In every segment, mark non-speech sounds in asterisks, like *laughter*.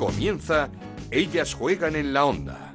Comienza Ellas juegan en la onda.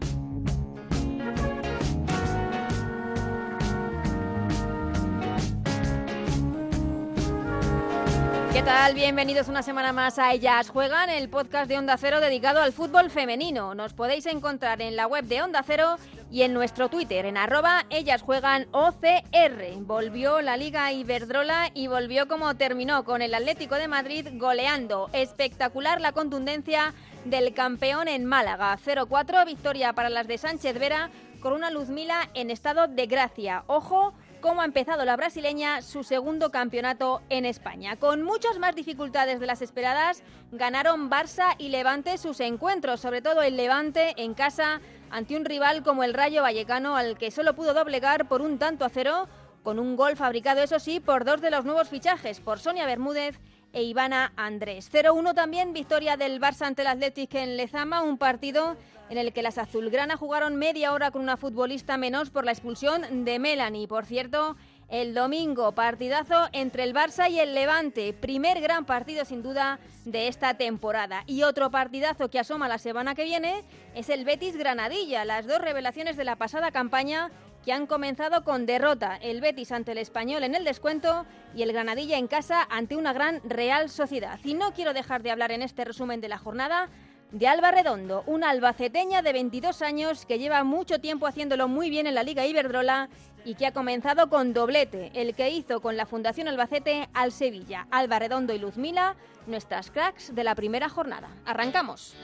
¿Qué tal? Bienvenidos una semana más a Ellas Juegan, el podcast de Onda Cero dedicado al fútbol femenino. Nos podéis encontrar en la web de Onda Cero y en nuestro Twitter, en arroba Ellas Juegan OCR. Volvió la Liga Iberdrola y volvió como terminó, con el Atlético de Madrid goleando. Espectacular la contundencia del campeón en Málaga. 0-4, victoria para las de Sánchez Vera, con una Luzmila en estado de gracia. Ojo cómo ha empezado la brasileña su segundo campeonato en España. Con muchas más dificultades de las esperadas, ganaron Barça y Levante sus encuentros, sobre todo el Levante en casa ante un rival como el Rayo Vallecano al que solo pudo doblegar por un tanto a cero, con un gol fabricado, eso sí, por dos de los nuevos fichajes, por Sonia Bermúdez e Ivana Andrés. 0-1 también victoria del Barça ante el Athletic en Lezama, un partido en el que las azulgrana jugaron media hora con una futbolista menos por la expulsión de Melanie. Por cierto, el domingo partidazo entre el Barça y el Levante, primer gran partido sin duda de esta temporada. Y otro partidazo que asoma la semana que viene es el Betis Granadilla, las dos revelaciones de la pasada campaña que han comenzado con derrota, el Betis ante el Español en el descuento y el Granadilla en casa ante una gran Real Sociedad. Y no quiero dejar de hablar en este resumen de la jornada de Alba Redondo, una albaceteña de 22 años que lleva mucho tiempo haciéndolo muy bien en la Liga Iberdrola y que ha comenzado con doblete, el que hizo con la Fundación Albacete al Sevilla. Alba Redondo y Luzmila, nuestras cracks de la primera jornada. Arrancamos.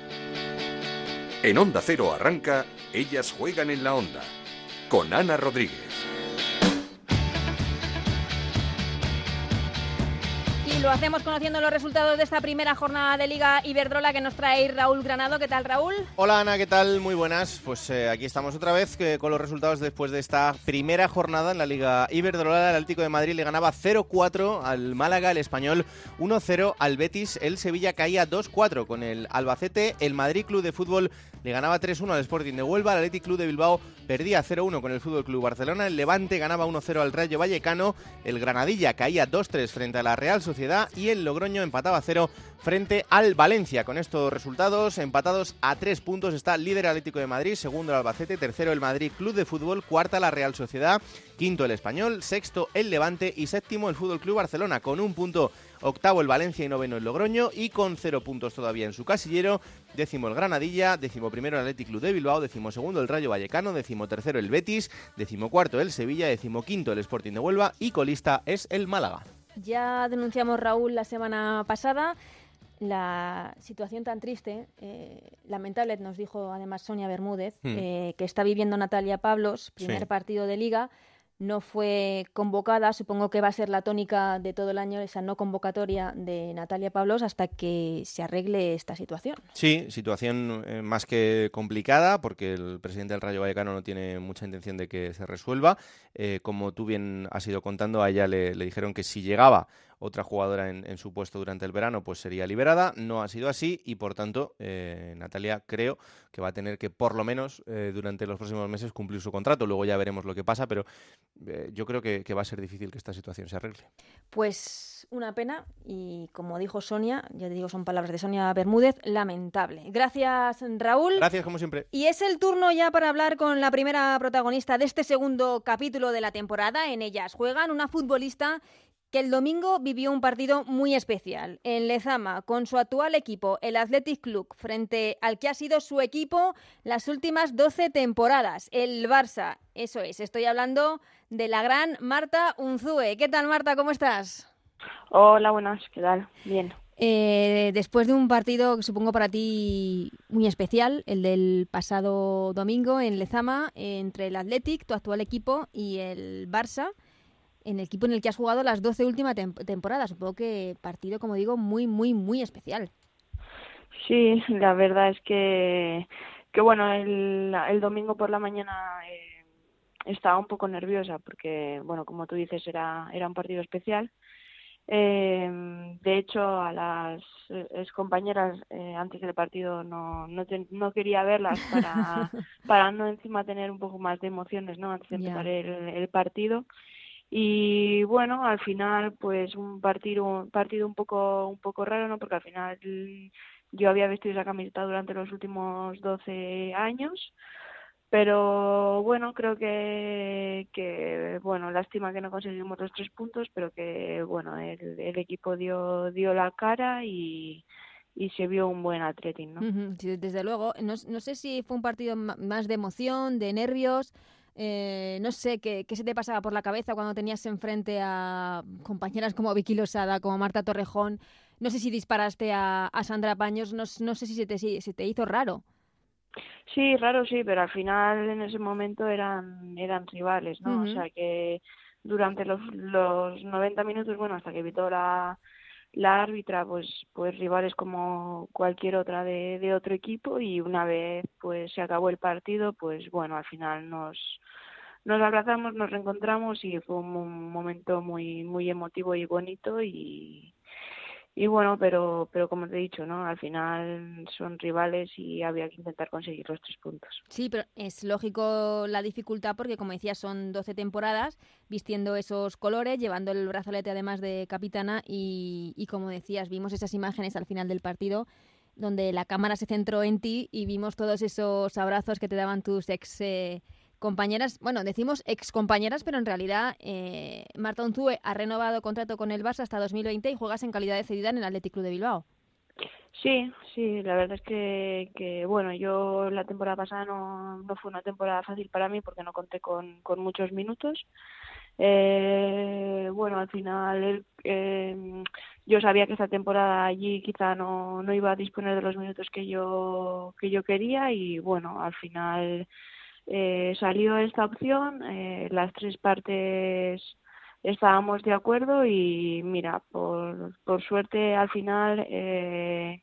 En Onda Cero arranca Ellas juegan en la onda con Ana Rodríguez. Lo hacemos conociendo los resultados de esta primera jornada de Liga Iberdrola que nos trae Raúl Granado. ¿Qué tal, Raúl? Hola, Ana, ¿qué tal? Muy buenas. Pues eh, aquí estamos otra vez con los resultados después de esta primera jornada en la Liga Iberdrola. El Atlético de Madrid le ganaba 0-4 al Málaga, el Español 1-0 al Betis, el Sevilla caía 2-4 con el Albacete, el Madrid Club de Fútbol le ganaba 3-1 al Sporting de Huelva, el Athletic Club de Bilbao perdía 0-1 con el Fútbol Club Barcelona, el Levante ganaba 1-0 al Rayo Vallecano, el Granadilla caía 2-3 frente a la Real Sociedad y el Logroño empataba 0 frente al Valencia. Con estos resultados, empatados a 3 puntos, está líder Atlético de Madrid, segundo el Albacete, tercero el Madrid Club de Fútbol, cuarta la Real Sociedad, quinto el Español, sexto el Levante y séptimo el Fútbol Club Barcelona con un punto octavo el Valencia y noveno el Logroño y con cero puntos todavía en su casillero, décimo el Granadilla, décimo primero el Athletic Club de Bilbao, décimo segundo el Rayo Vallecano, décimo tercero el Betis, décimo cuarto el Sevilla, décimo quinto el Sporting de Huelva y colista es el Málaga. Ya denunciamos Raúl la semana pasada. La situación tan triste, eh, lamentable, nos dijo además Sonia Bermúdez, hmm. eh, que está viviendo Natalia Pablos, primer partido de liga, no fue convocada. Supongo que va a ser la tónica de todo el año esa no convocatoria de Natalia Pablos hasta que se arregle esta situación. Sí, situación eh, más que complicada porque el presidente del Rayo Vallecano no tiene mucha intención de que se resuelva. Eh, como tú bien has ido contando, a ella le dijeron que si llegaba otra jugadora en, su puesto durante el verano, pues sería liberada. No ha sido así y por tanto eh, Natalia creo que va a tener que por lo menos eh, durante los próximos meses cumplir su contrato. Luego ya veremos lo que pasa, pero eh, yo creo que, va a ser difícil que esta situación se arregle. Pues una pena y como dijo Sonia, ya te digo, son palabras de Sonia Bermúdez, lamentable. Gracias Raúl. Gracias como siempre. Y es el turno ya para hablar con la primera protagonista de este segundo capítulo de la temporada. En ellas juegan una futbolista que el domingo vivió un partido muy especial en Lezama con su actual equipo, el Athletic Club, frente al que ha sido su equipo las últimas 12 temporadas, el Barça. Eso es, estoy hablando de la gran Marta Unzue. ¿Qué tal, Marta? ¿Cómo estás? Hola, buenas, ¿qué tal? Bien. Eh, después de un partido que supongo para ti muy especial, el del pasado domingo en Lezama, entre el Athletic, tu actual equipo, y el Barça, en el equipo en el que has jugado las 12 últimas temporadas. Supongo que partido, como digo, muy, muy, muy especial. Sí, la verdad es que, que bueno, el, el domingo por la mañana eh, estaba un poco nerviosa porque, bueno, como tú dices, era, era un partido especial. Eh, de hecho, a las ex compañeras eh, antes del partido no, no, no quería verlas para, *laughs* para no encima tener un poco más de emociones ¿no? antes de empezar el, el partido y bueno al final pues un partido un partido un poco un poco raro no porque al final yo había vestido esa camiseta durante los últimos 12 años pero bueno creo que, que bueno lástima que no conseguimos los tres puntos pero que bueno el, el equipo dio dio la cara y y se vio un buen atletismo. ¿no? desde luego. No, no, sé si fue un partido más de emoción, de nervios. Eh, no sé ¿qué, qué, se te pasaba por la cabeza cuando tenías enfrente a compañeras como Vicky Losada, como Marta Torrejón. No sé si disparaste a, a Sandra Paños, no, no, sé si se te, si se te hizo raro. Sí, raro sí, pero al final en ese momento eran eran rivales, ¿no? Uh -huh. O sea que durante los, los 90 minutos, bueno, hasta que evitó la, árbitra pues pues rivales como cualquier otra de, de otro equipo y una vez pues se acabó el partido pues bueno al final nos nos abrazamos nos reencontramos y fue un, un momento muy muy emotivo y bonito y y bueno, pero, pero como te he dicho, ¿no? Al final son rivales y había que intentar conseguir los tres puntos. Sí, pero es lógico la dificultad porque, como decías, son 12 temporadas vistiendo esos colores, llevando el brazalete además de capitana y, y como decías, vimos esas imágenes al final del partido donde la cámara se centró en ti y vimos todos esos abrazos que te daban tus ex eh, compañeras, bueno, decimos ex compañeras, pero en realidad eh, Marta Unzue ha renovado contrato con el Barça hasta 2020 y juegas en calidad de cedida en el Athletic Club de Bilbao. Sí, sí, la verdad es que, que bueno, yo la temporada pasada no, no fue una temporada fácil para mí porque no conté con, con muchos minutos. Eh, bueno, al final eh, yo sabía que esta temporada allí quizá no, no iba a disponer de los minutos que yo que yo quería y bueno, al final eh, salió esta opción, eh, las tres partes estábamos de acuerdo y mira, por, por suerte al final, eh,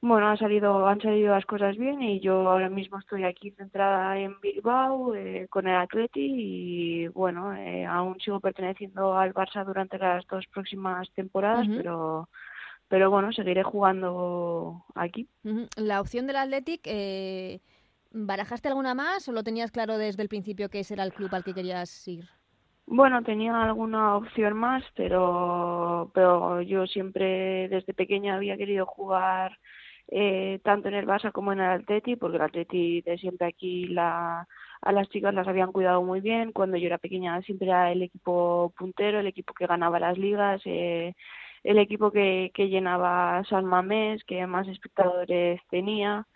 bueno, ha salido, han salido las cosas bien y yo ahora mismo estoy aquí centrada en Bilbao eh, con el Atleti y bueno, eh, aún sigo perteneciendo al Barça durante las dos próximas temporadas, uh -huh. pero pero bueno, seguiré jugando aquí. Uh -huh. La opción del Athletic, eh, ¿barajaste alguna más o lo tenías claro desde el principio que ese era el club al que querías ir? Bueno, tenía alguna opción más, pero, pero yo siempre desde pequeña había querido jugar eh, tanto en el Barça como en el Atleti, porque el Atleti de siempre aquí la, a las chicas las habían cuidado muy bien. Cuando yo era pequeña siempre era el equipo puntero, el equipo que ganaba las ligas, eh, el equipo que, que llenaba San Mamés, que más espectadores tenía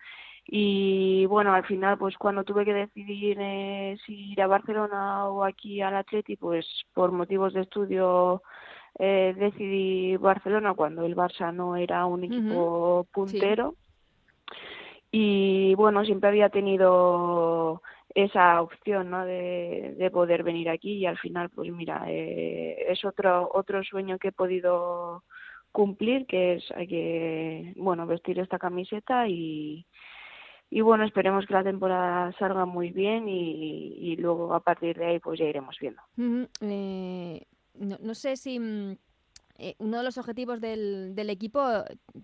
y bueno al final pues cuando tuve que decidir eh, si ir a Barcelona o aquí al Atleti pues por motivos de estudio eh, decidí Barcelona cuando el Barça no era un equipo uh -huh. puntero sí. y bueno siempre había tenido esa opción no de, de poder venir aquí y al final pues mira eh, es otro otro sueño que he podido cumplir que es hay que bueno vestir esta camiseta y y bueno, esperemos que la temporada salga muy bien y, y luego a partir de ahí pues ya iremos viendo. Uh -huh. eh, no, no, sé si eh, uno de los objetivos del, del, equipo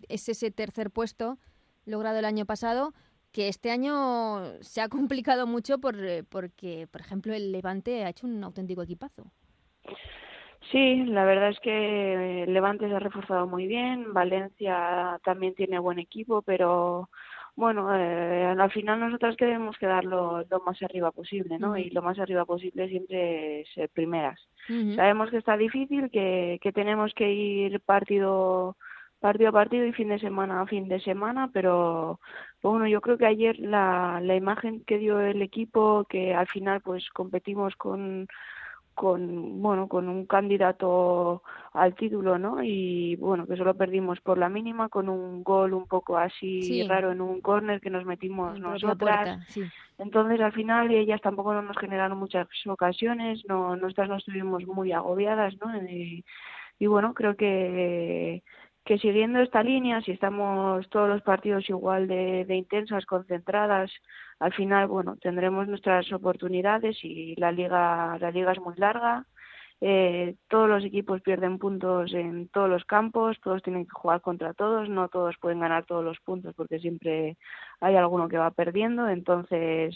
es ese tercer puesto logrado el año pasado, que este año se ha complicado mucho por, eh, porque, por ejemplo, el Levante ha hecho un auténtico equipazo. Sí, la verdad es que Levante se ha reforzado muy bien, Valencia también tiene buen equipo, pero bueno, eh, al final nosotras queremos quedar lo, lo más arriba posible, ¿no? Uh -huh. Y lo más arriba posible siempre es ser primeras. Uh -huh. Sabemos que está difícil, que, que tenemos que ir partido partido a partido y fin de semana a fin de semana, pero bueno, yo creo que ayer la, la imagen que dio el equipo, que al final pues competimos con con bueno con un candidato al título no y bueno que solo perdimos por la mínima con un gol un poco así sí. raro en un córner que nos metimos en nosotras puerta, sí. entonces al final ellas tampoco nos generaron muchas ocasiones no nosotras no estuvimos muy agobiadas no y, y bueno creo que que siguiendo esta línea, si estamos todos los partidos igual de, de, intensas, concentradas, al final, bueno, tendremos nuestras oportunidades y la liga, la liga es muy larga. Eh, todos los equipos pierden puntos en todos los campos, todos tienen que jugar contra todos, no todos pueden ganar todos los puntos porque siempre hay alguno que va perdiendo, entonces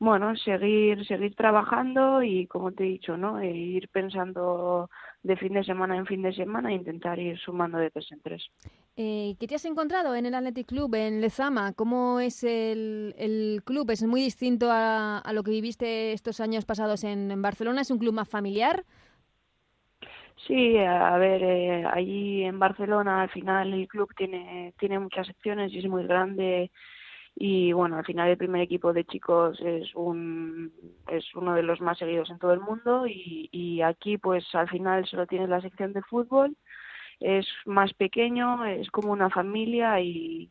bueno, seguir, seguir trabajando y como te he dicho, ¿no? E ir pensando de fin de semana en fin de semana e intentar ir sumando de tres en tres. Eh, ¿Qué te has encontrado en el Athletic Club, en Lezama? ¿Cómo es el, el club? ¿Es muy distinto a, a, lo que viviste estos años pasados en, en Barcelona? ¿Es un club más familiar? Sí, a ver, eh, allí en Barcelona al final el club tiene, tiene muchas secciones y es muy grande y bueno, al final el primer equipo de chicos es un es uno de los más seguidos en todo el mundo y, y aquí pues al final solo tienes la sección de fútbol, es más pequeño, es como una familia y,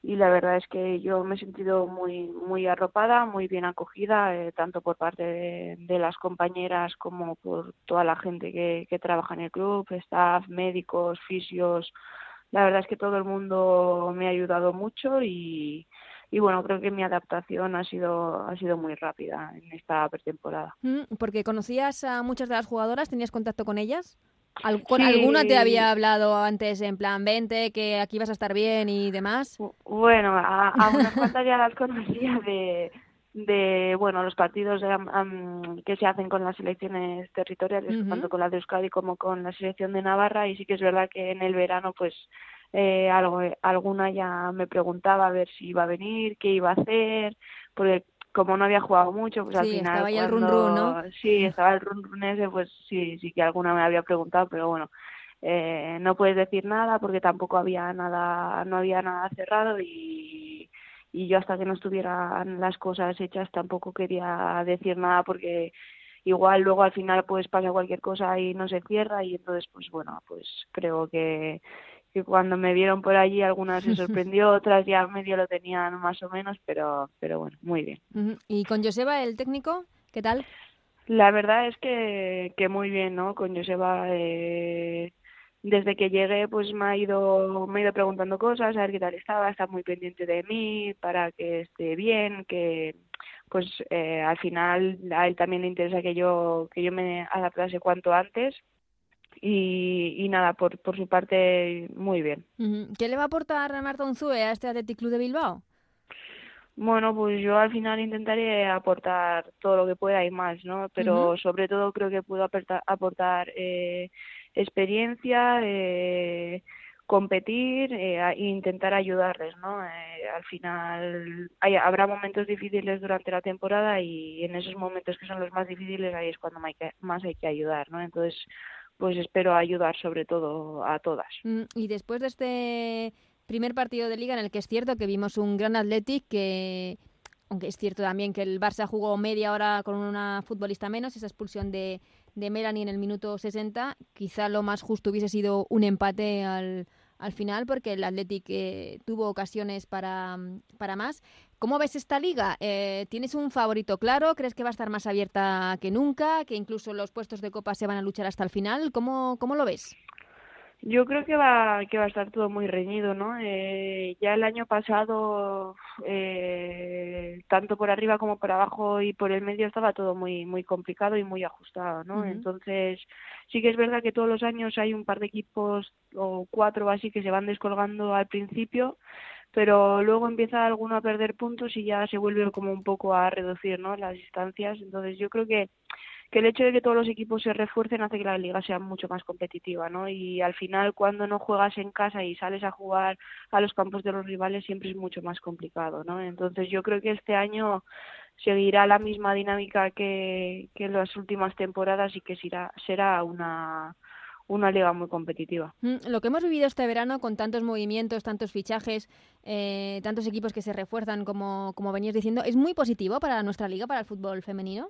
y la verdad es que yo me he sentido muy muy arropada, muy bien acogida, eh, tanto por parte de, de, las compañeras como por toda la gente que, que trabaja en el club, staff, médicos, fisios. La verdad es que todo el mundo me ha ayudado mucho y, y bueno, creo que mi adaptación ha sido ha sido muy rápida en esta pretemporada. Mm, porque conocías a muchas de las jugadoras, tenías contacto con ellas. ¿Con sí. alguna te había hablado antes en plan 20, que aquí vas a estar bien y demás? Bueno, a, a unas cuantas ya las *laughs* conocía de, de bueno, los partidos de, um, que se hacen con las selecciones territoriales, uh -huh. tanto con la de Euskadi como con la selección de Navarra, y sí que es verdad que en el verano, pues, eh, algo, alguna ya me preguntaba a ver si iba a venir, qué iba a hacer, porque como no había jugado mucho, pues sí, al final. Estaba cuando... el run run, ¿no? Sí, estaba el run run ese, pues sí, sí que alguna me había preguntado, pero bueno, eh, no puedes decir nada porque tampoco había nada, no había nada cerrado y, y yo hasta que no estuvieran las cosas hechas tampoco quería decir nada porque igual luego al final pues pasa cualquier cosa y no se cierra y entonces pues bueno, pues creo que que cuando me vieron por allí algunas se *laughs* sorprendió, otras ya medio lo tenían más o menos, pero, pero bueno, muy bien. ¿Y con Joseba, el técnico, qué tal? La verdad es que, que muy bien, ¿no? Con Joseba, eh, desde que llegué, pues me ha ido, me ha ido preguntando cosas, a ver qué tal estaba, está muy pendiente de mí para que esté bien, que pues eh, al final a él también le interesa que yo, que yo me adaptase cuanto antes y, y, nada, por, por su parte, muy bien. ¿Qué le va a aportar Marta Unzue a este Athletic Club de Bilbao? Bueno, pues yo al final intentaré aportar todo lo que pueda y más, ¿no? Pero uh -huh. sobre todo creo que puedo aportar, aportar eh, experiencia, eh, competir eh, e intentar ayudarles, ¿no? Eh, al final hay, habrá momentos difíciles durante la temporada y en esos momentos que son los más difíciles ahí es cuando hay que, más hay que ayudar, ¿no? Entonces pues espero ayudar sobre todo a todas. Y después de este primer partido de liga en el que es cierto que vimos un gran Athletic que aunque es cierto también que el Barça jugó media hora con una futbolista menos, esa expulsión de, de Melanie en el minuto 60, quizá lo más justo hubiese sido un empate al, al final porque el Athletic eh, tuvo ocasiones para, para más. ¿Cómo ves esta liga? Eh, ¿Tienes un favorito claro? ¿Crees que va a estar más abierta que nunca? ¿Que incluso los puestos de copa se van a luchar hasta el final? ¿Cómo, cómo lo ves? Yo creo que va que va a estar todo muy reñido, ¿no? Eh, ya el año pasado, eh, tanto por arriba como por abajo y por el medio estaba todo muy muy complicado y muy ajustado, ¿no? Uh -huh. Entonces sí que es verdad que todos los años hay un par de equipos o cuatro así que se van descolgando al principio, pero luego empieza alguno a perder puntos y ya se vuelve como un poco a reducir, ¿no? Las distancias. Entonces yo creo que que el hecho de que todos los equipos se refuercen hace que la liga sea mucho más competitiva, ¿no? Y al final cuando no juegas en casa y sales a jugar a los campos de los rivales siempre es mucho más complicado, ¿no? Entonces yo creo que este año seguirá la misma dinámica que, que en las últimas temporadas y que será, será una una liga muy competitiva. Lo que hemos vivido este verano con tantos movimientos, tantos fichajes, eh, tantos equipos que se refuerzan, como, como venías diciendo, ¿es muy positivo para nuestra liga, para el fútbol femenino?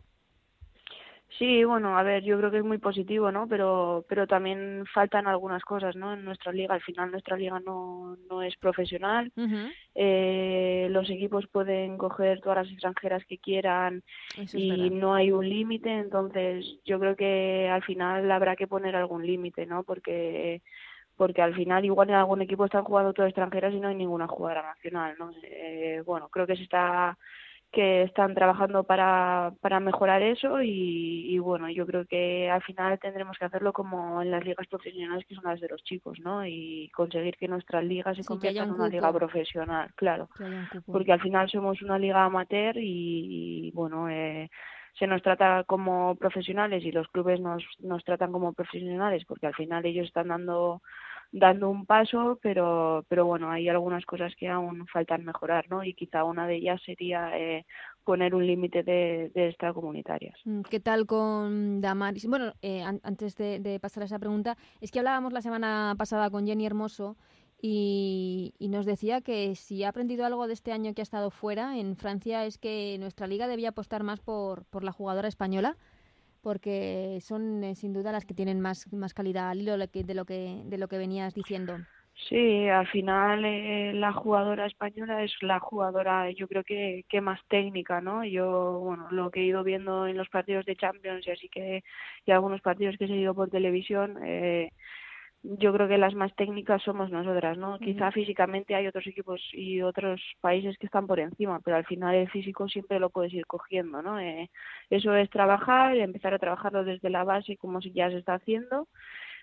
Sí, bueno, a ver, yo creo que es muy positivo, ¿no? Pero, pero también faltan algunas cosas, ¿no? En nuestra liga, al final nuestra liga no, no es profesional. Uh -huh. eh, los equipos pueden coger todas las extranjeras que quieran Eso y no hay un límite, entonces yo creo que al final habrá que poner algún límite, ¿no? Porque porque al final igual en algún equipo están jugando todas extranjeras y no hay ninguna jugadora nacional, ¿no? Eh, bueno, creo que se está que están trabajando para, para mejorar eso y, y, bueno, yo creo que al final tendremos que hacerlo como en las ligas profesionales que son las de los chicos, ¿no? Y conseguir que nuestra liga se sí, convierta un en una liga profesional, claro. Porque al final somos una liga amateur y, y bueno, eh, se nos trata como profesionales y los clubes nos, nos tratan como profesionales porque al final ellos están dando dando un paso, pero, pero bueno, hay algunas cosas que aún faltan mejorar, ¿no? Y quizá una de ellas sería eh, poner un límite de, de extracomunitarias. Mm, ¿Qué tal con Damaris? Bueno, eh, antes de, de, pasar a esa pregunta, es que hablábamos la semana pasada con Jenny Hermoso y, y, nos decía que si ha aprendido algo de este año que ha estado fuera en Francia es que nuestra liga debía apostar más por, por la jugadora española porque son eh, sin duda las que tienen más, más calidad al hilo de lo que, de lo que venías diciendo. Sí, al final eh, la jugadora española es la jugadora, yo creo que, que más técnica, ¿no? Yo, bueno, lo que he ido viendo en los partidos de Champions y así que, y algunos partidos que he seguido por televisión, eh, yo creo que las más técnicas somos nosotras, ¿no? Quizá físicamente hay otros equipos y otros países que están por encima, pero al final el físico siempre lo puedes ir cogiendo, ¿no? Eh, eso es trabajar, empezar a trabajarlo desde la base como si ya se está haciendo,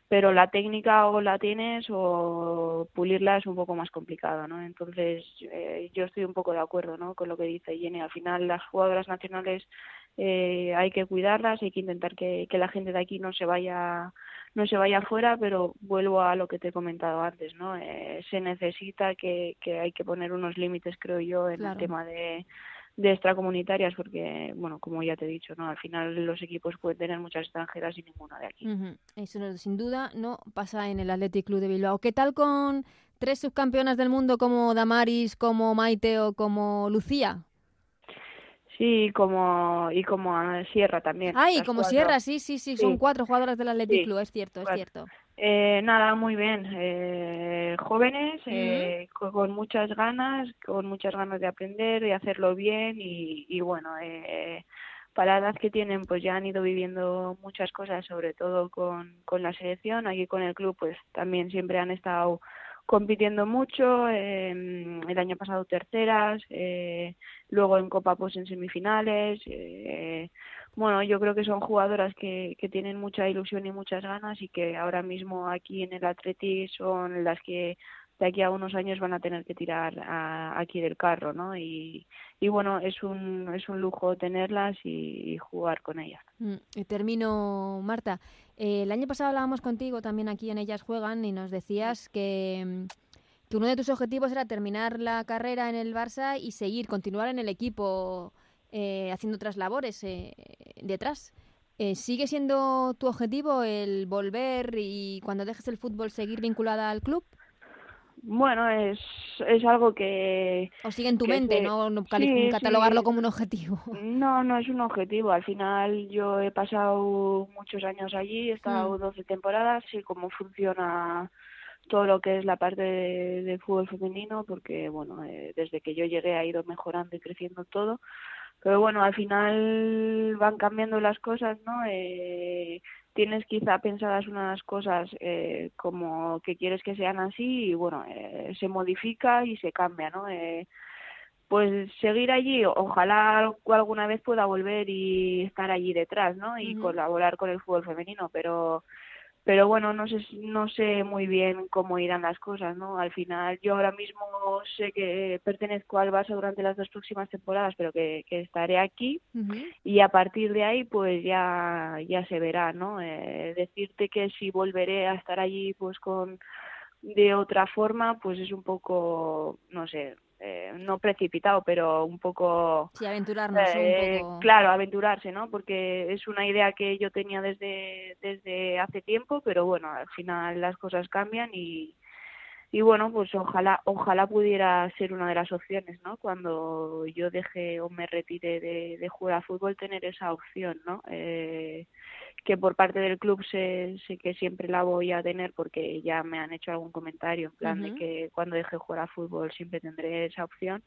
pero la técnica o la tienes o pulirla es un poco más complicado, ¿no? Entonces eh, yo estoy un poco de acuerdo, ¿no? Con lo que dice Jenny. Al final las jugadoras nacionales eh, hay que cuidarlas, hay que intentar que, que la gente de aquí no se vaya no se vaya fuera, pero vuelvo a lo que te he comentado antes, ¿no? Eh, se necesita que, que hay que poner unos límites, creo yo, en el tema de, de extracomunitarias, porque, bueno, como ya te he dicho, ¿no? Al final los equipos pueden tener muchas extranjeras y ninguna de aquí. Eso sin duda no pasa en el Athletic Club de Bilbao. ¿Qué tal con tres subcampeonas del mundo como Damaris, como Maite o como Lucía? Sí, como y como Sierra también. Ah, y como Sierra, sí, sí, sí, son cuatro jugadoras del Athletic Club, es cierto, es cierto. Eh, nada, muy bien. Eh, jóvenes, eh, con muchas ganas, con muchas ganas de aprender, de hacerlo bien y, y bueno, eh, para la edad que tienen, pues ya han ido viviendo muchas cosas, sobre todo con, con la selección. Aquí con el club, pues también siempre han estado compitiendo mucho, eh, el año pasado terceras, eh, luego en Copa pues en semifinales. Eh, bueno, yo creo que son jugadoras que, que tienen mucha ilusión y muchas ganas y que ahora mismo aquí en el Atleti son las que de aquí a unos años van a tener que tirar a, aquí del carro, ¿no? Y, y bueno, es un, es un lujo tenerlas y, y jugar con ellas. Mm, termino, Marta. Eh, el año pasado hablábamos contigo también aquí en Ellas Juegan y nos decías que, mm, que uno de tus objetivos era terminar la carrera en el Barça y seguir, continuar en el equipo eh, haciendo otras labores eh, detrás. Eh, ¿Sigue siendo tu objetivo el volver y cuando dejes el fútbol seguir vinculada al club? Bueno, es, es algo que... O sigue en tu mente, ¿no? no sí, catalogarlo sí. como un objetivo. *laughs* No, no es un objetivo. Al final yo he pasado muchos años allí, he estado mm. 12 temporadas, sé cómo funciona todo lo que es la parte de, de fútbol femenino, porque bueno, eh, desde que yo llegué ha ido mejorando y creciendo todo pero bueno, al final van cambiando las cosas, ¿no? Eh, tienes quizá pensadas unas cosas eh, como que quieres que sean así y bueno, eh, se modifica y se cambia, ¿no? Eh, pues seguir allí, ojalá alguna vez pueda volver y estar allí detrás, ¿no? Y uh -huh. colaborar con el fútbol femenino, pero pero bueno, no sé, no sé muy bien cómo irán las cosas, ¿no? Al final, yo ahora mismo sé que pertenezco al Barça durante las dos próximas temporadas, pero que, que estaré aquí uh -huh. y a partir de ahí, pues ya, ya se verá, ¿no? Eh, decirte que si volveré a estar allí, pues con de otra forma, pues es un poco, no sé, eh, no precipitado, pero un poco... Sí, aventurarnos eh, un poco. Claro, aventurarse, ¿no? Porque es una idea que yo tenía desde, desde hace tiempo, pero bueno, al final las cosas cambian y, y bueno, pues ojalá, ojalá pudiera ser una de las opciones, ¿no? Cuando yo deje o me retire de, de jugar a fútbol, tener esa opción, ¿no? Eh, que por parte del club sé, sé que siempre la voy a tener porque ya me han hecho algún comentario en plan uh -huh. de que cuando deje de jugar a fútbol siempre tendré esa opción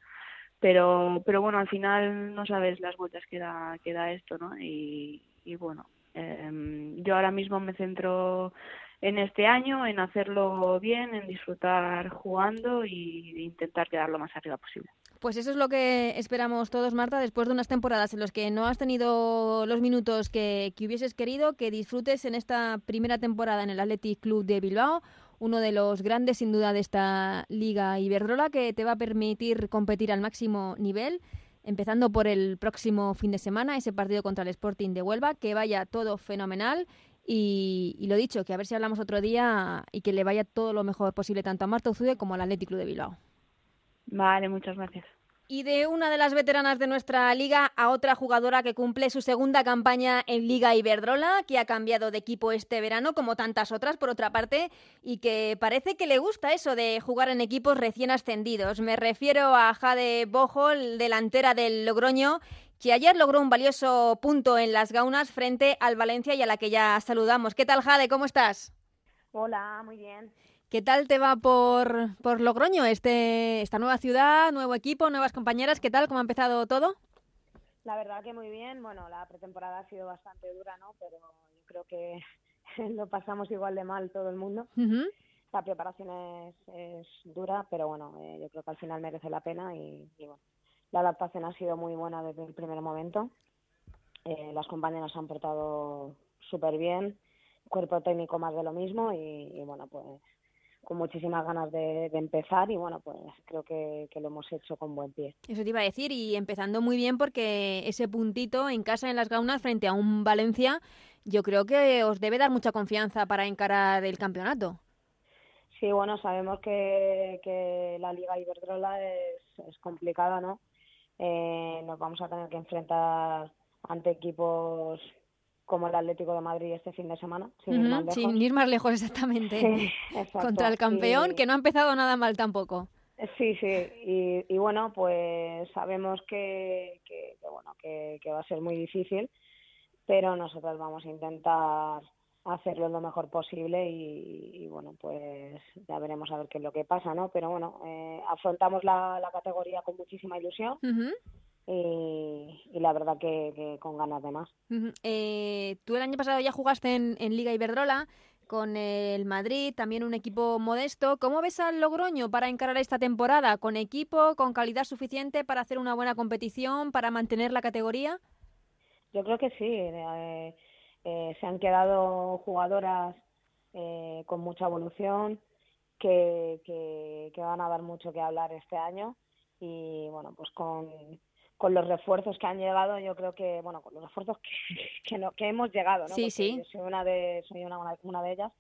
pero pero bueno al final no sabes las vueltas que da que da esto no y, y bueno eh, yo ahora mismo me centro en este año en hacerlo bien en disfrutar jugando y intentar quedar lo más arriba posible. Pues eso es lo que esperamos todos, Marta, después de unas temporadas en las que no has tenido los minutos que, que, hubieses querido, que disfrutes en esta primera temporada en el Athletic Club de Bilbao, uno de los grandes sin duda de esta Liga Iberdrola, que te va a permitir competir al máximo nivel, empezando por el próximo fin de semana, ese partido contra el Sporting de Huelva, que vaya todo fenomenal Y, y, lo dicho, que a ver si hablamos otro día y que le vaya todo lo mejor posible tanto a Marta Uzude como al Atlético de Bilbao. Vale, muchas gracias. Y de una de las veteranas de nuestra liga a otra jugadora que cumple su segunda campaña en Liga Iberdrola, que ha cambiado de equipo este verano, como tantas otras, por otra parte, y que parece que le gusta eso de jugar en equipos recién ascendidos. Me refiero a Jade Bojol, delantera del Logroño, que ayer logró un valioso punto en las gaunas frente al Valencia y a la que ya saludamos. ¿Qué tal, Jade? ¿Cómo estás? Hola, muy bien. ¿Qué tal te va por, por Logroño, este, esta nueva ciudad, nuevo equipo, nuevas compañeras? ¿Qué tal? ¿Cómo ha empezado todo? La verdad que muy bien. Bueno, la pretemporada ha sido bastante dura, ¿no? Pero yo creo que *laughs* lo pasamos igual de mal todo el mundo. La preparación es, es, dura, pero bueno, eh, yo creo que al final merece la pena y, y, bueno, la adaptación ha sido muy buena desde el primer momento. Eh, las compañeras han portado súper bien, cuerpo técnico más de lo mismo y, y bueno, pues con muchísimas ganas de, de, empezar y bueno, pues creo que, que, lo hemos hecho con buen pie. Eso te iba a decir y empezando muy bien porque ese puntito en casa en las Gaunas frente a un Valencia yo creo que os debe dar mucha confianza para encarar el campeonato. Sí, bueno, sabemos que, que la Liga Iberdrola es, es complicada, ¿no? Eh, nos vamos a tener que enfrentar ante equipos como el Atlético de Madrid este fin de semana, sin, uh -huh, ir, más lejos. sin ir más lejos exactamente. Sí, exacto, Contra el campeón, que no ha empezado nada mal tampoco. Sí, sí, y, y bueno, pues sabemos que, que, que bueno que, que, va a ser muy difícil, pero nosotros vamos a intentar hacerlo lo mejor posible y, y, bueno, pues ya veremos a ver qué es lo que pasa, ¿no? Pero bueno, eh, afrontamos la, la, categoría con muchísima ilusión. Uh -huh. Y, y, la verdad que, que, con ganas de más. Uh -huh. eh, tú el año pasado ya jugaste en, en, Liga Iberdrola con el Madrid, también un equipo modesto. ¿Cómo ves al Logroño para encarar esta temporada? ¿Con equipo, con calidad suficiente para hacer una buena competición, para mantener la categoría? Yo creo que sí. Eh, eh, se han quedado jugadoras eh, con mucha evolución que, que, que van a dar mucho que hablar este año y bueno, pues con con los refuerzos que han llegado, yo creo que, bueno, con los refuerzos que, *laughs* que, no, que hemos llegado, ¿no? Sí, Porque sí. Yo soy una de, soy una, una de ellas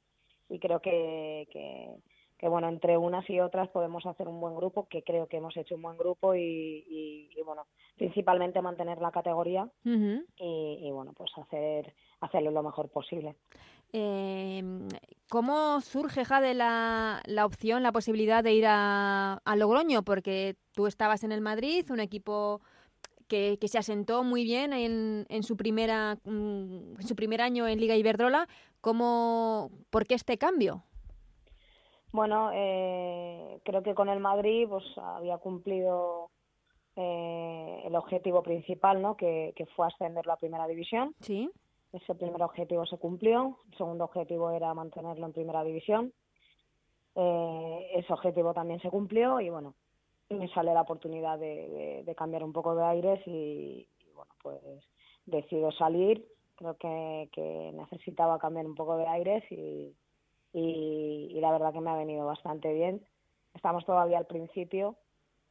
y creo que, que, que, bueno, entre unas y otras podemos hacer un buen grupo, que creo que hemos hecho un buen grupo y, y, y bueno, principalmente mantener la categoría uh -huh. y, y, bueno, pues hacer, hacerlo lo mejor posible. Eh, ¿Cómo surge, Jade, la, la opción, la posibilidad de ir a, a Logroño? Porque tú estabas en el Madrid, un equipo que, que, se asentó muy bien en, en, su primera mm, en su primer año en Liga Iberdrola. ¿Cómo, ¿Por qué este cambio? Bueno, eh, creo que con el Madrid pues había cumplido eh, el objetivo principal, ¿no? Que, que, fue ascender la primera división. Sí. Ese primer objetivo se cumplió. El segundo objetivo era mantenerlo en primera división. Eh, ese objetivo también se cumplió y bueno, me sale la oportunidad de, de, de cambiar un poco de aires y, y, bueno, pues decido salir. Creo que, que, necesitaba cambiar un poco de aires y, y, y, la verdad que me ha venido bastante bien. Estamos todavía al principio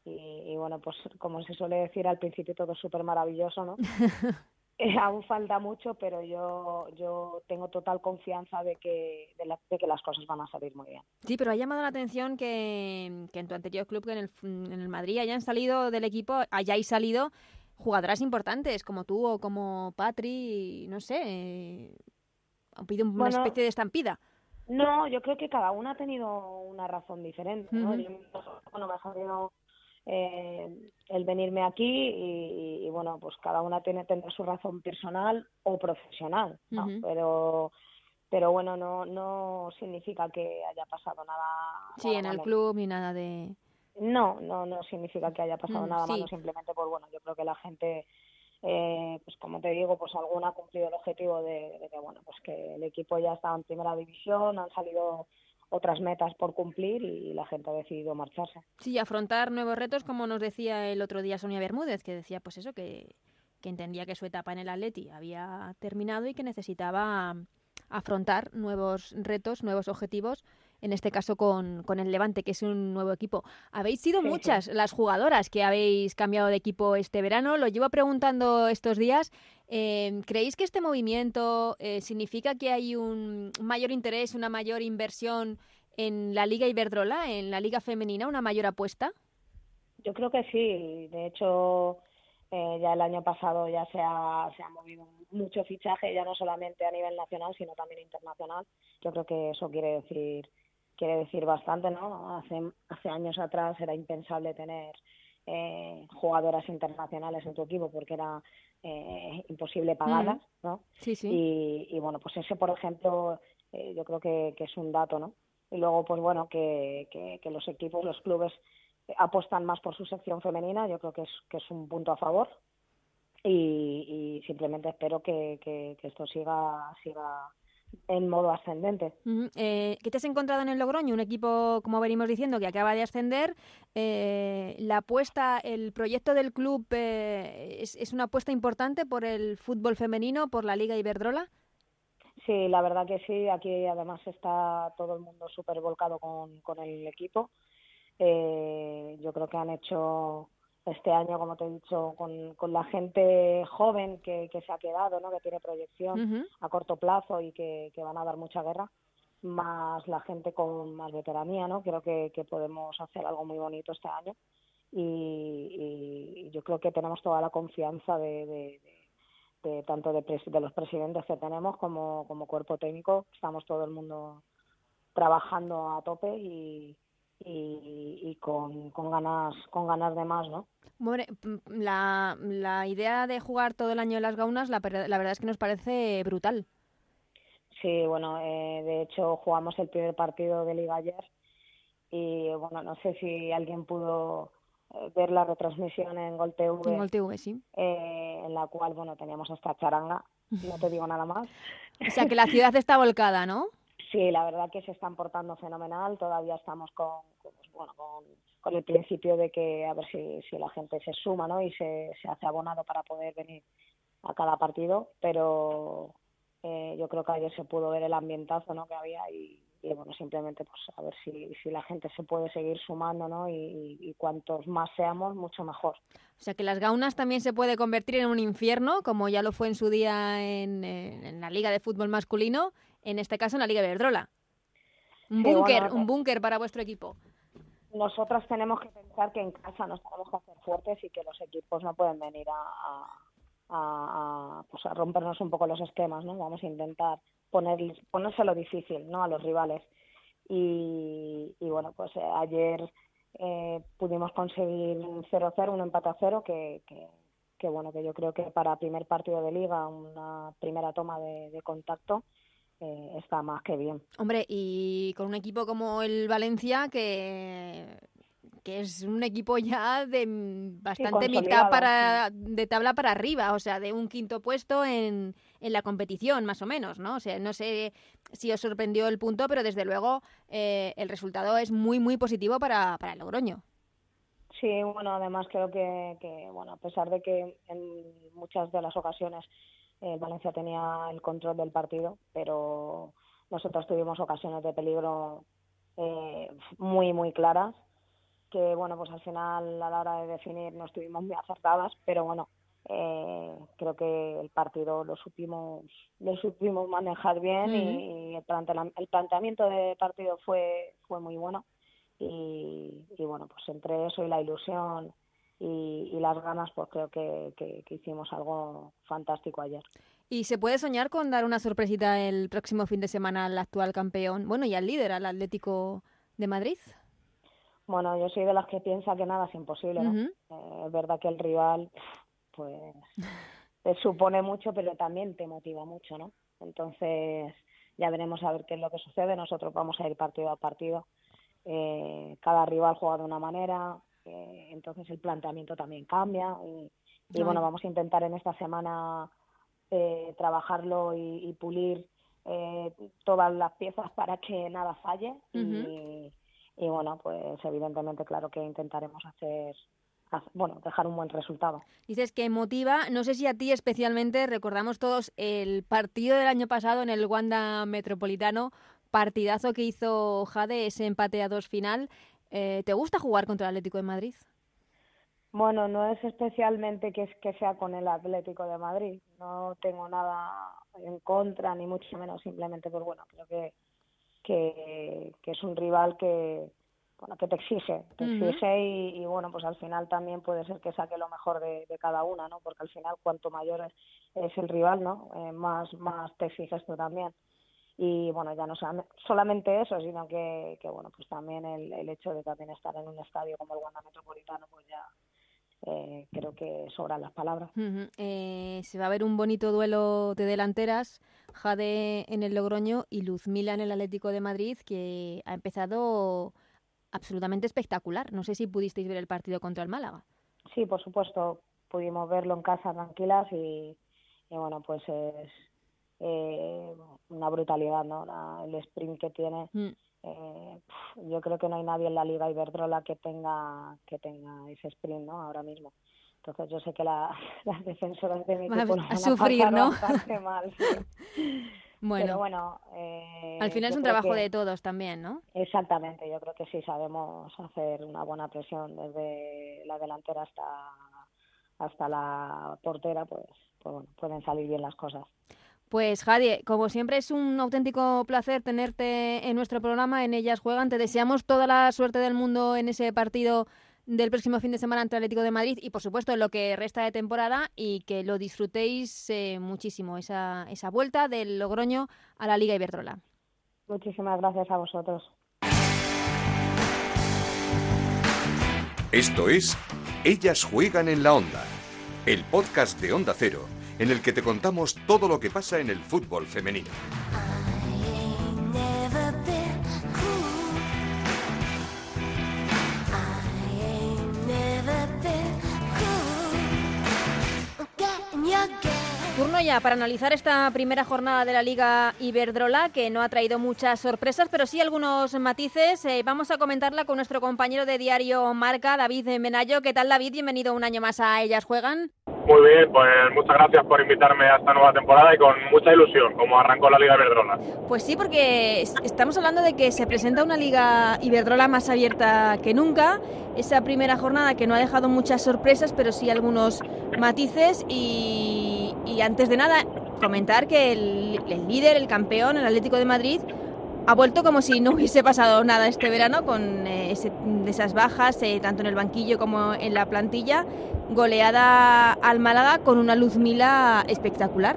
y, bueno, pues como se suele decir, al principio todo es súper maravilloso, ¿no? *laughs* Eh, aún falta mucho, pero yo, yo tengo total confianza de que, de, la, de, que las cosas van a salir muy bien. Sí, pero ha llamado la atención que, que en tu anterior club, que en el, en el Madrid, hayan salido del equipo, hayáis salido jugadoras importantes como tú o como Patri, no sé, eh, pedido una bueno, especie de estampida. No, yo creo que cada una ha tenido una razón diferente, ¿no? Uh -huh. yo, bueno, me ha salido eh, el venirme aquí y, y, bueno, pues cada una tiene tendrá su razón personal o profesional, ¿no? uh -huh. pero pero bueno, no no significa que haya pasado nada. Sí, nada en el club ni nada de. No, no, no significa que haya pasado mm, nada sí. malo, simplemente pues bueno, yo creo que la gente, eh, pues como te digo, pues alguna ha cumplido el objetivo de, que bueno, pues que el equipo ya está en primera división, han salido otras metas por cumplir y la gente ha decidido marcharse. Sí, afrontar nuevos retos, como nos decía el otro día Sonia Bermúdez, que decía pues eso, que, que entendía que su etapa en el Atleti había terminado y que necesitaba afrontar nuevos retos, nuevos objetivos, en este caso con, con el Levante, que es un nuevo equipo. Habéis sido sí, muchas sí. las jugadoras que habéis cambiado de equipo este verano, lo llevo preguntando estos días. Eh, ¿Creéis que este movimiento eh, significa que hay un mayor interés, una mayor inversión en la Liga Iberdrola, en la Liga Femenina, una mayor apuesta? Yo creo que sí. De hecho, eh, ya el año pasado ya se ha, se ha movido mucho fichaje, ya no solamente a nivel nacional, sino también internacional. Yo creo que eso quiere decir quiere decir bastante, ¿no? Hace, hace años atrás era impensable tener eh, jugadoras internacionales en tu equipo porque era eh, imposible pagarlas, ¿no? Sí, sí. Y, y, bueno, pues ese, por ejemplo, eh, yo creo que, que, es un dato, ¿no? Y luego, pues bueno, que, que, que los equipos, los clubes apuestan más por su sección femenina, yo creo que es, que es un punto a favor. Y, y simplemente espero que, que, que esto siga, siga en modo ascendente. Uh -huh. eh, ¿Qué te has encontrado en el Logroño? Un equipo, como venimos diciendo, que acaba de ascender. Eh, la apuesta, el proyecto del club eh, es, es, una apuesta importante por el fútbol femenino, por la Liga Iberdrola. Sí, la verdad que sí. Aquí además está todo el mundo súper volcado con, con el equipo. Eh, yo creo que han hecho este año, como te he dicho, con, con la gente joven que, que se ha quedado, ¿no? que tiene proyección uh -huh. a corto plazo y que, que, van a dar mucha guerra, más la gente con más veteranía, ¿no? creo que, que podemos hacer algo muy bonito este año y, y, yo creo que tenemos toda la confianza de, de, de, de tanto de, pres de los presidentes que tenemos como, como cuerpo técnico, estamos todo el mundo trabajando a tope y, y, y con, con, ganas con ganas de más, ¿no? Bueno, la, la idea de jugar todo el año en las gaunas, la, la verdad es que nos parece brutal. Sí, bueno, eh, de hecho jugamos el primer partido de Liga ayer y bueno, no sé si alguien pudo eh, ver la retransmisión en Gol TV, en Gol TV sí. Eh, en la cual, bueno, teníamos hasta charanga, no te digo nada más. o sea que la ciudad está volcada, ¿no? Sí, la verdad que se están portando fenomenal. Todavía estamos con, con bueno, con, el principio de que a ver si, si la gente se suma, ¿no? Y se, se hace abonado para poder venir a cada partido. Pero eh, yo creo que ayer se pudo ver el ambientazo, ¿no? Que había y, bueno, simplemente pues a ver si, si la gente se puede seguir sumando, ¿no? Y, y, cuantos más seamos, mucho mejor. O sea que las gaunas también se puede convertir en un infierno, como ya lo fue en su día en la Liga de Fútbol Masculino en este caso en la Liga Iberdrola. Un sí, búnker, bueno, un búnker para vuestro equipo. Nosotras tenemos que pensar que en casa nos tenemos que hacer fuertes y que los equipos no pueden venir a, a, a, pues a rompernos un poco los esquemas, ¿no? Vamos a intentar poner, ponérselo difícil, ¿no? A los rivales. Y, y bueno, pues eh, ayer eh, pudimos conseguir un 0-0, un empate a cero, que, que, que, bueno, que yo creo que para primer partido de liga, una primera toma de, de contacto, eh, está más que bien. Hombre, y con un equipo como el Valencia, que, que es un equipo ya de bastante mitad para, de tabla para arriba, o sea, de un quinto puesto en, en la competición, más o menos, ¿no? O sea, no sé si os sorprendió el punto, pero desde luego eh, el resultado es muy, muy positivo para, para el Logroño. Sí, bueno, además creo que, que, bueno, a pesar de que en muchas de las ocasiones eh, Valencia tenía el control del partido, pero nosotros tuvimos ocasiones de peligro eh, muy, muy claras, que bueno, pues al final a la hora de definir no estuvimos muy acertadas, pero bueno, eh, creo que el partido lo supimos, lo supimos manejar bien uh -huh. y, y el, plante el, planteamiento de partido fue, fue muy bueno. Y, y bueno, pues entre eso y la ilusión y, y, las ganas, pues creo que, que, que, hicimos algo fantástico ayer. ¿Y se puede soñar con dar una sorpresita el próximo fin de semana al actual campeón, bueno, y al líder, al Atlético de Madrid? Bueno, yo soy de las que piensa que nada es imposible, ¿no? Uh -huh. eh, es verdad que el rival, pues, te *laughs* supone mucho, pero también te motiva mucho, ¿no? Entonces, ya veremos a ver qué es lo que sucede. Nosotros vamos a ir partido a partido. Eh, cada rival juega de una manera, eh, entonces el planteamiento también cambia y, y bueno, vamos a intentar en esta semana eh, trabajarlo y, y pulir eh, todas las piezas para que nada falle uh -huh. y, y, bueno, pues evidentemente claro que intentaremos hacer bueno, dejar un buen resultado. Dices que motiva, no sé si a ti especialmente, recordamos todos el partido del año pasado en el Wanda Metropolitano, partidazo que hizo Jade, ese empate a dos final, eh, ¿Te gusta jugar contra el Atlético de Madrid? Bueno, no es especialmente que, que sea con el Atlético de Madrid. No tengo nada en contra, ni mucho menos. Simplemente, pues bueno, creo que, que, que es un rival que, bueno, que te exige, te exige y, y, bueno, pues al final también puede ser que saque lo mejor de, de cada una, ¿no? Porque al final cuanto mayor es, es el rival, ¿no? Eh, más, más te exiges tú también. Y bueno, ya no solamente eso, sino que, que bueno, pues también el, el hecho de también estar en un estadio como el Wanda Metropolitano, pues ya eh, creo que sobran las palabras. Uh -huh. eh, se va a ver un bonito duelo de delanteras, Jade en el Logroño y Luzmila en el Atlético de Madrid, que ha empezado absolutamente espectacular. No sé si pudisteis ver el partido contra el Málaga. Sí, por supuesto, pudimos verlo en casa tranquilas y, y bueno, pues es eh, una brutalidad, ¿no? La, el sprint que tiene. Mm. Eh, yo creo que no hay nadie en la Liga Iberdrola que tenga que tenga ese sprint, ¿no? Ahora mismo. Entonces yo sé que la, *laughs* las defensoras de mi equipo a, *laughs* a sufrir, ¿no? mal. Sí. *laughs* Bueno, Pero bueno eh, al final es un trabajo que, de todos también, ¿no? Exactamente, yo creo que sí sabemos hacer una buena presión desde la delantera hasta hasta la portera, pues, pues bueno, pueden salir bien las cosas. Pues Jadie, como siempre es un auténtico placer tenerte en nuestro programa, en Ellas Juegan. Te deseamos toda la suerte del mundo en ese partido del próximo fin de semana ante Atlético de Madrid y por supuesto en lo que resta de temporada y que lo disfrutéis eh, muchísimo, esa, esa vuelta del Logroño a la Liga Iberdrola. Muchísimas gracias a vosotros. Esto es Ellas Juegan en la Onda, el podcast de Onda Cero en el que te contamos todo lo que pasa en el fútbol femenino. Para analizar esta primera jornada de la Liga Iberdrola, que no ha traído muchas sorpresas, pero sí algunos matices. Eh, vamos a comentarla con nuestro compañero de diario Marca, David Menayo. ¿Qué tal, David? Bienvenido un año más a Ellas Juegan. Muy bien, pues muchas gracias por invitarme a esta nueva temporada y con mucha ilusión, como arrancó la Liga Iberdrola. Pues sí, porque estamos hablando de que se presenta una Liga Iberdrola más abierta que nunca. Esa primera jornada que no ha dejado muchas sorpresas, pero sí algunos matices. Y, y antes de nada, comentar que el, el líder, el campeón, el Atlético de Madrid, ha vuelto como si no hubiese pasado nada este verano con eh, ese, esas bajas, eh, tanto en el banquillo como en la plantilla. Goleada al Málaga con una Luz Mila espectacular.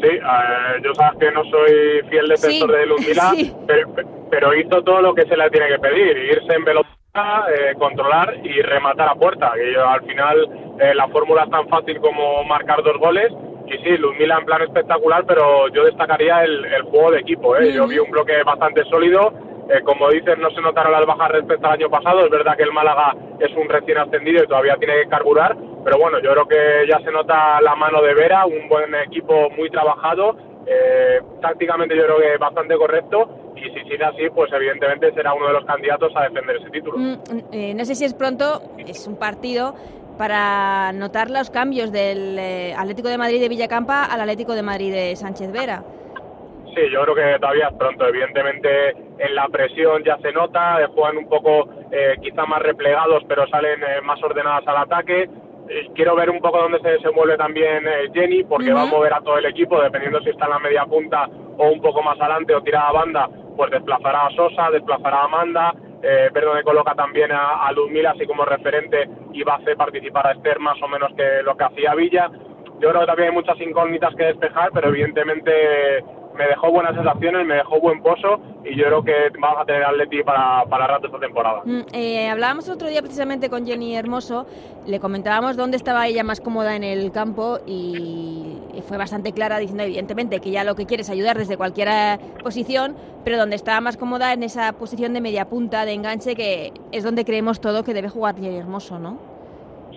Sí, eh, yo sabes que no soy fiel defensor Sí, de Luz Mila, *laughs* sí. pero, pero hizo todo lo que se le tiene que pedir, irse en velocidad, eh, controlar y rematar a puerta. Y yo, al final eh, la fórmula es tan fácil como marcar dos goles. Y sí, Luzmila en plan espectacular, pero yo destacaría el, el juego de equipo. ¿eh? Yo vi un bloque bastante sólido. Eh, como dices, no se notaron las bajas respecto al año pasado. Es verdad que el Málaga es un recién ascendido y todavía tiene que carburar. Pero bueno, yo creo que ya se nota la mano de Vera, un buen equipo muy trabajado. Eh, tácticamente yo creo que bastante correcto. Y si sigue así, pues evidentemente será uno de los candidatos a defender ese título. Mm, eh, no sé si es pronto, es un partido para notar los cambios del eh, Atlético de Madrid de Villacampa al Atlético de Madrid de Sánchez Vera. Sí, yo creo que todavía es pronto. Evidentemente en la presión ya se nota, eh, juegan un poco eh, quizá más replegados, pero salen eh, más ordenadas al ataque. Eh, quiero ver un poco dónde se desenvuelve también Jenny, porque va a mover a todo el equipo, dependiendo si está en la media punta o un poco más adelante o tirada a banda, pues desplazará a Sosa, desplazará a Amanda, eh, ver dónde coloca también a, a Luzmila así como referente y va a hacer participar a Esther más o menos que lo que hacía Villa. Yo creo que también hay muchas incógnitas que despejar, pero evidentemente me dejó buenas sensaciones, me dejó buen pozo y yo creo que vamos a tener Atleti para, para rato esta temporada. Mm, eh, hablábamos otro día precisamente con Jenny Hermoso, le comentábamos dónde estaba ella más cómoda en el campo y fue bastante clara diciendo evidentemente que ya lo que quiere es ayudar desde cualquier eh, posición, pero donde estaba más cómoda en esa posición de media punta, de enganche, que es donde creemos todo que debe jugar Jenny Hermoso, ¿no?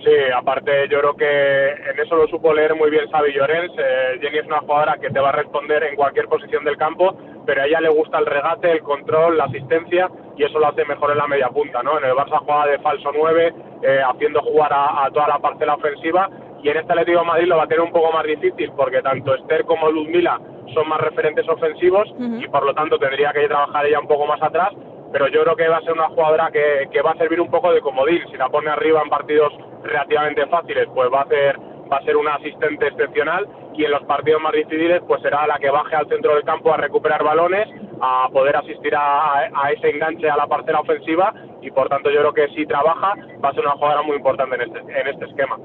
Sí, aparte yo creo que en eso lo supo leer muy bien Xavi Llorens. Eh, Jenny es una jugadora que te va a responder en cualquier posición del campo, pero a ella le gusta el regate, el control, la asistencia y eso lo hace mejor en la media punta, ¿no? En el Barça juega de falso 9, eh, haciendo jugar a, a toda la parcela ofensiva y en este Atlético de Madrid lo va a tener un poco más difícil porque tanto Esther como Luzmila son más referentes ofensivos y por lo tanto tendría que trabajar ella un poco más atrás pero yo creo que va a ser una jugadora que, que va a servir un poco de comodín. Si la pone arriba en partidos relativamente fáciles, pues va a hacer va a ser un asistente excepcional y en los partidos más difíciles pues será la que baje al centro del campo a recuperar balones, a poder asistir a, ese enganche a la parcela ofensiva y por tanto yo creo que si trabaja va a ser una jugadora muy importante en este, en este esquema.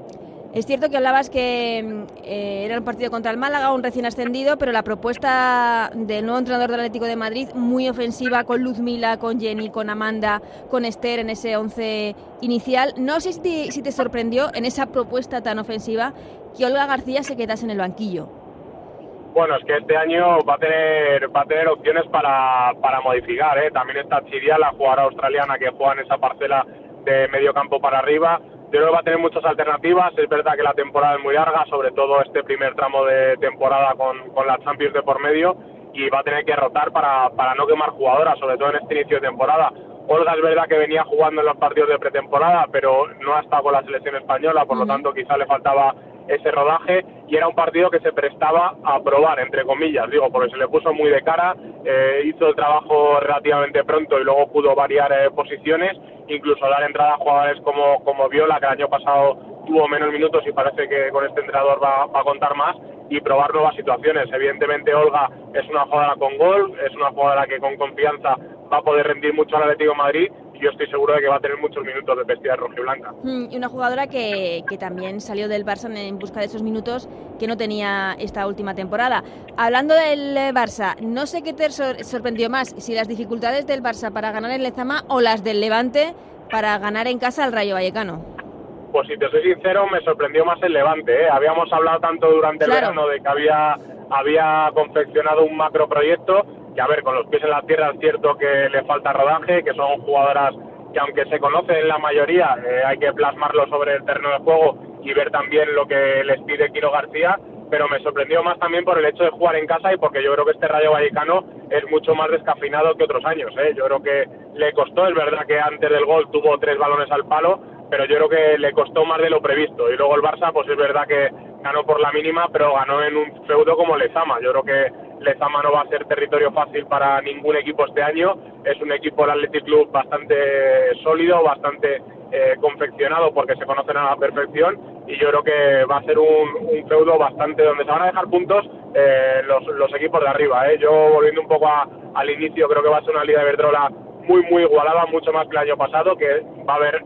Es cierto que hablabas que mm, eh, era un partido contra el Málaga, un recién ascendido, pero la propuesta del nuevo entrenador del Atlético de Madrid, muy ofensiva, con Luzmila, con Jenny, con Amanda, con Esther en ese once inicial. No sé si te, si te sorprendió en esa propuesta tan ofensiva que Olga García se quedase en el banquillo. Bueno, es que este año va a tener va a tener opciones para, para modificar. ¿eh? También está Chiria, la jugadora australiana que juega en esa parcela de medio campo para arriba yo creo que va a tener muchas alternativas. Es verdad que la temporada es muy larga, sobre todo este primer tramo de temporada con, con la Champions de por medio, y va a tener que rotar para, para no quemar jugadoras, sobre todo en este inicio de temporada. Olga es verdad que venía jugando en los partidos de pretemporada, pero no ha estado con la selección española, por lo tanto quizá le faltaba ese rodaje y era un partido que se prestaba a probar, entre comillas, digo, porque se le puso muy de cara, eh, hizo el trabajo relativamente pronto y luego pudo variar eh, posiciones, incluso dar entrada a jugadores como, como Viola, que el año pasado tuvo menos minutos y parece que con este entrenador va, va a contar más, y probar nuevas situaciones. Evidentemente Olga es una jugadora con gol, es una jugadora que con confianza va a poder rendir mucho al Atlético de Madrid yo estoy seguro de que va a tener muchos minutos de vestida roja y blanca. Mm, y una jugadora que, que, también salió del Barça en busca de esos minutos que no tenía esta última temporada. Hablando del eh, Barça, no sé qué te sorprendió más, si las dificultades del Barça para ganar en Lezama o las del Levante para ganar en casa al Rayo Vallecano. Pues si te soy sincero, me sorprendió más el Levante. ¿eh? Habíamos hablado tanto durante el verano de que había, había confeccionado un macro proyecto que a ver, con los pies en la tierra es cierto que le falta rodaje, que son jugadoras que aunque se conocen la mayoría, eh, hay que plasmarlo sobre el terreno de juego y ver también lo que les pide Kiro García, pero me sorprendió más también por el hecho de jugar en casa y porque yo creo que este Rayo Vallecano es mucho más descafinado que otros años. ¿eh? Yo creo que le costó, es verdad que antes del gol tuvo tres balones al palo, pero yo creo que le costó más de lo previsto. Y luego el Barça, pues es verdad que ganó por la mínima, pero ganó en un feudo como Lezama. Yo creo que Lezama no va a ser territorio fácil para ningún equipo este año. Es un equipo, el Athletic Club, bastante sólido, bastante eh, confeccionado porque se conocen a la perfección y yo creo que va a ser un, feudo bastante donde se van a dejar puntos eh, los, equipos de arriba. ¿eh? Yo volviendo un poco al inicio creo que va a ser una liga de Verdrola muy muy igualada, mucho más que el año pasado, que va a haber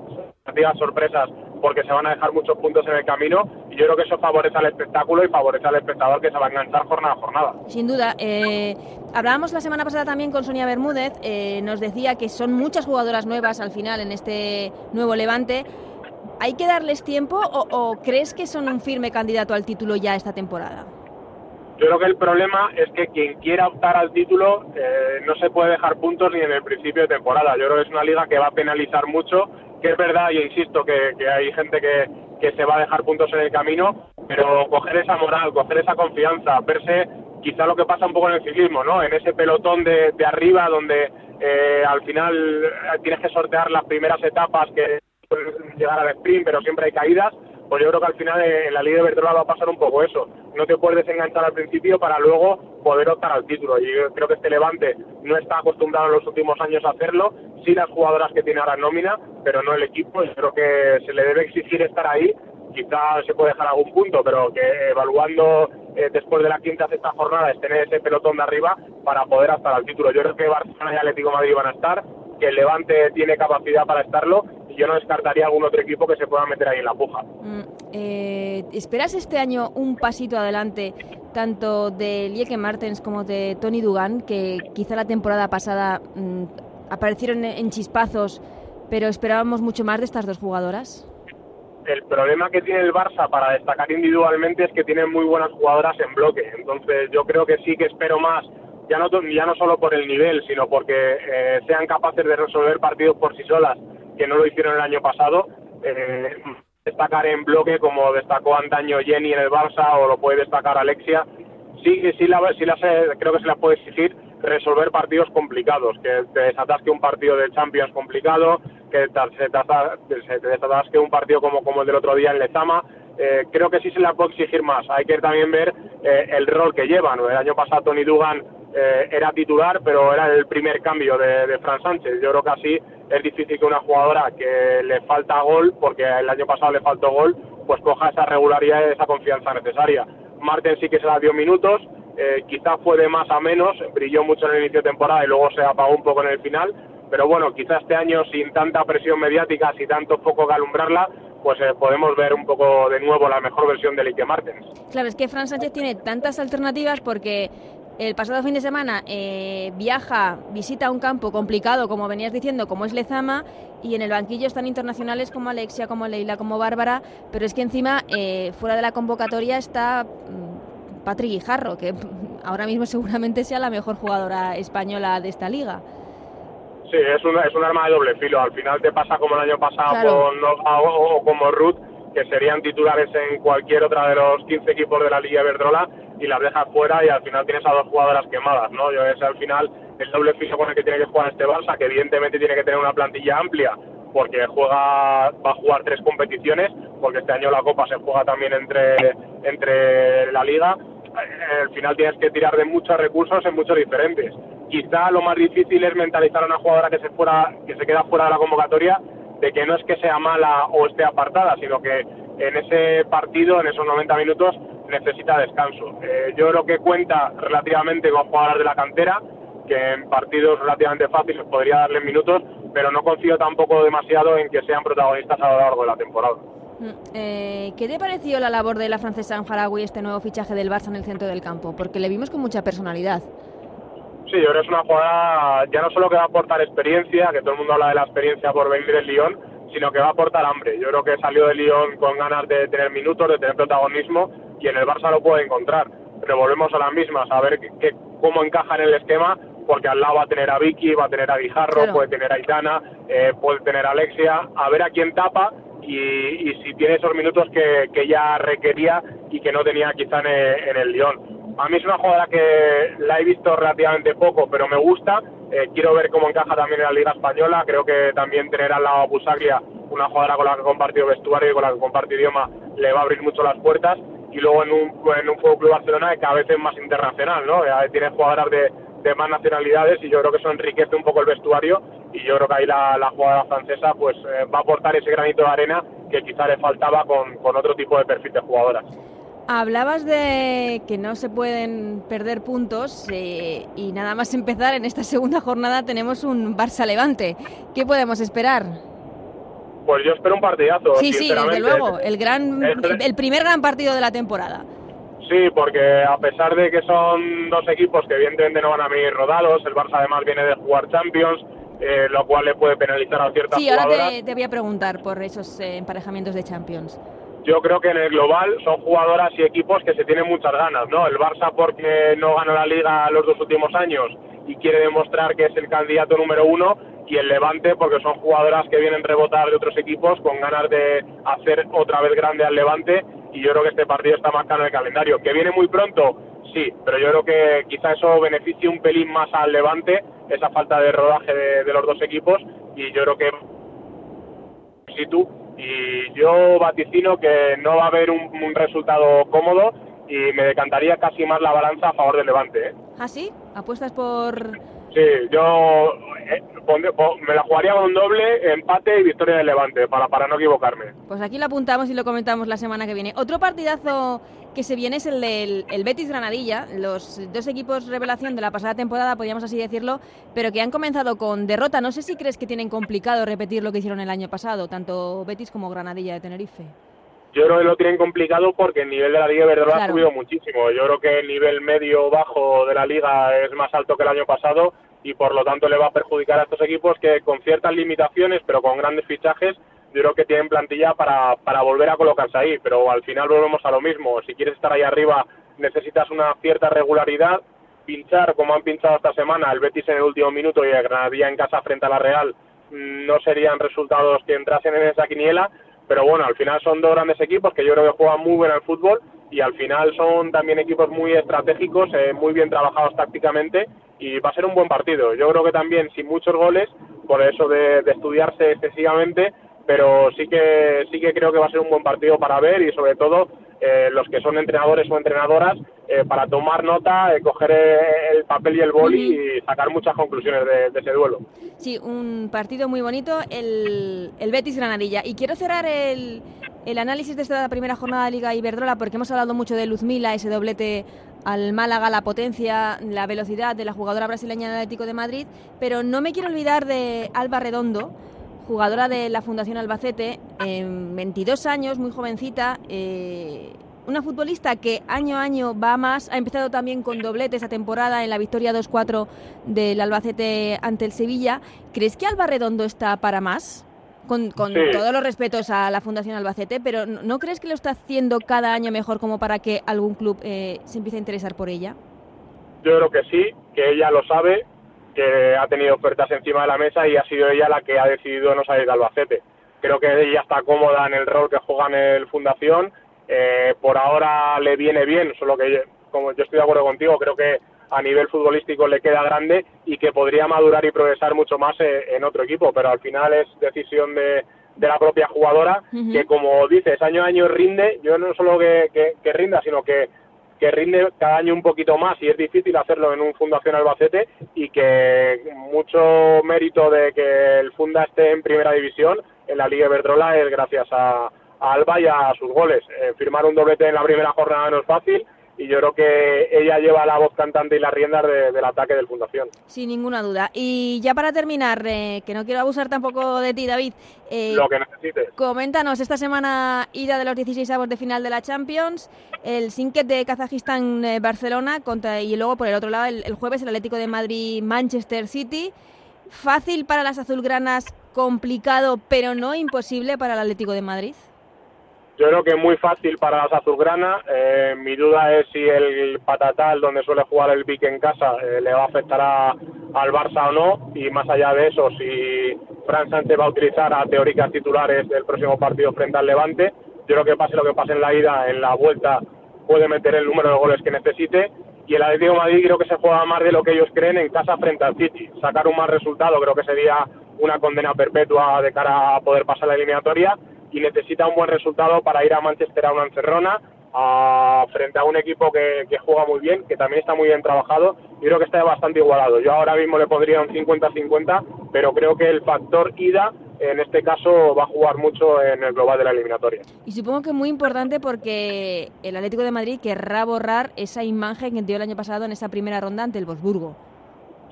sorpresas porque se van a dejar muchos puntos en el camino y yo creo que eso favorece al espectáculo y favorece al espectador que se va a enganchar jornada a jornada. Sin duda. Eh, hablábamos la semana pasada también con Sonia Bermúdez, eh, nos decía que son muchas jugadoras nuevas al final en este nuevo Levante. ¿Hay que darles tiempo o, crees que son un firme candidato al título ya esta temporada? Yo creo que el problema es que quien quiera optar al título eh, no se puede dejar puntos ni en el principio de temporada. Yo creo que es una liga que va a penalizar mucho que es verdad, y insisto, que, hay gente que, que, se va a dejar puntos en el camino, pero coger esa moral, coger esa confianza, verse quizá lo que pasa un poco en el ciclismo, ¿no? En ese pelotón de, de arriba donde eh, al final tienes que sortear las primeras etapas que llegar al sprint, pero siempre hay caídas pues yo creo que al final en la Liga de Iberdrola va a pasar un poco eso. No te puedes desenganchar al principio para luego poder optar al título. Y yo creo que este Levante no está acostumbrado en los últimos años a hacerlo. Sí las jugadoras que tiene ahora nómina, pero no el equipo. Yo creo que se le debe exigir estar ahí. Quizás se puede dejar algún punto, pero que evaluando eh, después de la quinta sexta jornada es tener ese pelotón de arriba para poder optar al título. Yo creo que Barcelona y Atlético Madrid van a estar, que el Levante tiene capacidad para estarlo yo no descartaría algún otro equipo que se pueda meter ahí en la puja. Mm, eh, ¿Esperas este año un pasito adelante tanto de Lieke Martens como de Tony Dugan, que quizá la temporada pasada mm, aparecieron en chispazos, pero esperábamos mucho más de estas dos jugadoras? El problema que tiene el Barça para destacar individualmente es que tienen muy buenas jugadoras en bloque. Entonces yo creo que sí que espero más ya no, ya no solo por el nivel, sino porque eh, sean capaces de resolver partidos por sí solas que no lo hicieron el año pasado. Eh, destacar en bloque como destacó antaño Jenny en el Barça o lo puede destacar Alexia. Sí, sí, la, sí la creo que se la puede exigir resolver partidos complicados, que te desatasque un partido de Champions complicado, que te desatasque un partido como, como el del otro día en Lezama. Eh, creo que sí se la puede exigir más. Hay que también ver eh, el rol que llevan. El año pasado Tony Dugan eh, era titular, pero era el primer cambio de, de Fran Sánchez. Yo creo que así es difícil que una jugadora que le falta gol, porque el año pasado le faltó gol, pues coja esa regularidad y esa confianza necesaria. Marten sí que se la dio minutos, eh, quizás fue de más a menos, brilló mucho en el inicio de temporada y luego se apagó un poco en el final, pero bueno, quizás este año sin tanta presión mediática, sin tanto foco que alumbrarla, pues eh, podemos ver un poco de nuevo la mejor versión de Ike Martens. Claro, es que Fran Sánchez tiene tantas alternativas porque el pasado fin de semana eh, viaja, visita un campo complicado, como venías diciendo, como es Lezama, y en el banquillo están internacionales como Alexia, como Leila, como Bárbara, pero es que encima, eh, fuera de la convocatoria, está mm, Patrick Guijarro, que *laughs* ahora mismo seguramente sea la mejor jugadora española de esta liga. Sí, es un, es un arma de doble filo. Al final te pasa como el año pasado con Nova o, como Ruth, que serían titulares en cualquier otra de los 15 equipos de la Liga Iberdrola y las dejas fuera y al final tienes a dos jugadoras quemadas, ¿no? Yo es al final el doble filo con el que tiene que jugar este Barça, que evidentemente tiene que tener una plantilla amplia porque juega va a jugar tres competiciones, porque este año la Copa se juega también entre entre la Liga. Eh, al final tienes que tirar de muchos recursos en muchos diferentes quizá lo más difícil es mentalizar a una jugadora que se fuera, que se queda fuera de la convocatoria, de que no es que sea mala o esté apartada, sino que en ese partido, en esos 90 minutos, necesita descanso. Eh, yo creo que cuenta relativamente con jugadoras de la cantera, que en partidos relativamente fáciles podría darle minutos, pero no confío tampoco demasiado en que sean protagonistas a lo largo de la temporada. Mm, eh, ¿Qué te pareció la labor de la francesa Anjaraui, este nuevo fichaje del Barça en el centro del campo? Porque le vimos con mucha personalidad. Sí, yo creo que es una jugada ya no solo que va a aportar experiencia, que todo el mundo habla de la experiencia por venir del Lyon, sino que va a aportar hambre. Yo creo que salió del Lyon con ganas de tener minutos, de tener protagonismo, y en el Barça lo puede encontrar. Pero volvemos a las mismas, a ver cómo encaja en el esquema, porque al lado va a tener a Vicky, va a tener a Guijarro, puede tener a Itana, eh, puede tener a Alexia, a ver a quién tapa y, si tiene esos minutos que, que ya requería y que no tenía quizá en en el Lyon a mí es una jugadora que la he visto relativamente poco, pero me gusta. Eh, quiero ver cómo encaja también en la Liga Española. Creo que también tener al lado a Busaglia, una jugadora con la que he compartido vestuario y con la que compartido idioma, le va a abrir mucho las puertas. Y luego en un, en un Club Barcelona que cada vez es más internacional, ¿no? tiene jugadoras de, de, más nacionalidades y yo creo que eso enriquece un poco el vestuario. Y yo creo que ahí la, la jugadora francesa pues eh, va a aportar ese granito de arena que quizá le faltaba con, con otro tipo de perfil de jugadoras. Hablabas de que no se pueden perder puntos eh, y nada más empezar en esta segunda jornada tenemos un Barça Levante. ¿Qué podemos esperar? Pues yo espero un partidazo. Sí, sí, desde luego, el gran, el primer gran partido de la temporada. Sí, porque a pesar de que son dos equipos que evidentemente no van a venir rodados, el Barça además viene de jugar Champions, eh, lo cual le puede penalizar a ciertas sí, jugadoras. Sí, ahora te, voy a preguntar por esos eh, emparejamientos de Champions yo creo que en el global son jugadoras y equipos que se tienen muchas ganas, ¿no? El Barça porque no gana la liga los dos últimos años y quiere demostrar que es el candidato número uno y el Levante porque son jugadoras que vienen rebotar de otros equipos con ganas de hacer otra vez grande al Levante y yo creo que este partido está marcado en el calendario. ¿Que viene muy pronto? Sí, pero yo creo que quizá eso beneficie un pelín más al Levante, esa falta de rodaje de, los dos equipos y yo creo que si tú y yo vaticino que no va a haber un, resultado cómodo y me decantaría casi más la balanza a favor del Levante. ¿eh? ¿Ah, sí? ¿Apuestas por...? Sí, yo eh, me la jugaría con doble, empate y victoria del Levante, para, para no equivocarme. Pues aquí lo apuntamos y lo comentamos la semana que viene. Otro partidazo que se viene es el del el Betis Granadilla, los dos equipos revelación de la pasada temporada, podríamos así decirlo, pero que han comenzado con derrota. No sé si crees que tienen complicado repetir lo que hicieron el año pasado, tanto Betis como Granadilla de Tenerife. Yo creo que lo tienen complicado porque el nivel de la Liga Verde ha subido muchísimo. Yo creo que el nivel medio-bajo de la Liga es más alto que el año pasado y por lo tanto le va a perjudicar a estos equipos que con ciertas limitaciones, pero con grandes fichajes, yo creo que tienen plantilla para, para volver a colocarse ahí, pero al final volvemos a lo mismo. Si quieres estar ahí arriba, necesitas una cierta regularidad. Pinchar, como han pinchado esta semana, el Betis en el último minuto y el Granadilla en casa frente a la Real, mm, no serían resultados que entrasen en esa quiniela. Pero bueno, al final son dos grandes equipos que yo creo que juegan muy bien al fútbol y al final son también equipos muy estratégicos, eh, muy bien trabajados tácticamente y va a ser un buen partido. Yo creo que también sin muchos goles, por eso de estudiarse excesivamente, pero sí que sí que creo que va a ser un buen partido para ver y sobre todo eh, los que son entrenadores o entrenadoras eh, para tomar nota, eh, coger el papel y el boli y sacar muchas conclusiones de, ese duelo. Sí, un partido muy bonito, el, el Betis Granadilla. Y quiero cerrar el, el análisis de esta primera jornada de Liga Iberdrola, porque hemos hablado mucho de Luzmila, ese doblete al Málaga, la potencia, la velocidad de la jugadora brasileña del Atlético de Madrid, pero no me quiero olvidar de Alba Redondo, jugadora de la Fundación Albacete, en 22 años, muy jovencita, eh, una futbolista que año a año va más, ha empezado también con doblete esa temporada en la victoria 2-4 del Albacete ante el Sevilla. ¿Crees que Alba Redondo está para más? Con, todos los respetos a la Fundación Albacete, pero ¿no crees que lo está haciendo cada año mejor como para que algún club eh, se empiece a interesar por ella? Yo creo que sí, que ella lo sabe, que ha tenido ofertas encima de la mesa y ha sido ella la que ha decidido no salir de Albacete. Creo que ella está cómoda en el rol que juega en el Fundación eh, por ahora le viene bien, solo que como yo estoy de acuerdo contigo, creo que a nivel futbolístico le queda grande y que podría madurar y progresar mucho más eh, en otro equipo, pero al final es decisión de, la propia jugadora que como dices, año a año rinde, yo no solo que, que, rinda, sino que, que rinde cada año un poquito más y es difícil hacerlo en un Fundación Albacete y que mucho mérito de que el Funda esté en primera división en la Liga Verdrola es gracias a, Alba y a sus goles. Eh, firmar un doblete en la primera jornada no es fácil y yo creo que ella lleva la voz cantante y las riendas del ataque del Fundación. Sin ninguna duda. Y ya para terminar, eh, que no quiero abusar tampoco de ti, David. Eh, Lo que necesites. Coméntanos, esta semana ida de los 16 avos de final de la Champions, el Sinket de Kazajistán-Barcelona contra y luego por el otro lado el, el jueves el Atlético de Madrid-Manchester City. Fácil para las azulgranas, complicado pero no imposible para el Atlético de Madrid. Yo creo que es muy fácil para las azulgranas. Eh, mi duda es si el patatal, donde suele jugar el Vic en casa, eh, le va a afectar al Barça o no. Y más allá de eso, si Fran Sánchez va a utilizar a teóricas titulares del próximo partido frente al Levante, yo creo que pase lo que pase en la ida, en la vuelta puede meter el número de goles que necesite. Y el Atlético Madrid creo que se juega más de lo que ellos creen en casa frente al City. Sacar un mal resultado creo que sería una condena perpetua de cara a poder pasar la eliminatoria y necesita un buen resultado para ir a Manchester a una encerrona a, frente a un equipo que, juega muy bien, que también está muy bien trabajado y creo que está bastante igualado. Yo ahora mismo le pondría un 50-50, pero creo que el factor ida en este caso va a jugar mucho en el global de la eliminatoria. Y supongo que es muy importante porque el Atlético de Madrid querrá borrar esa imagen que dio el año pasado en esa primera ronda ante el Bosburgo.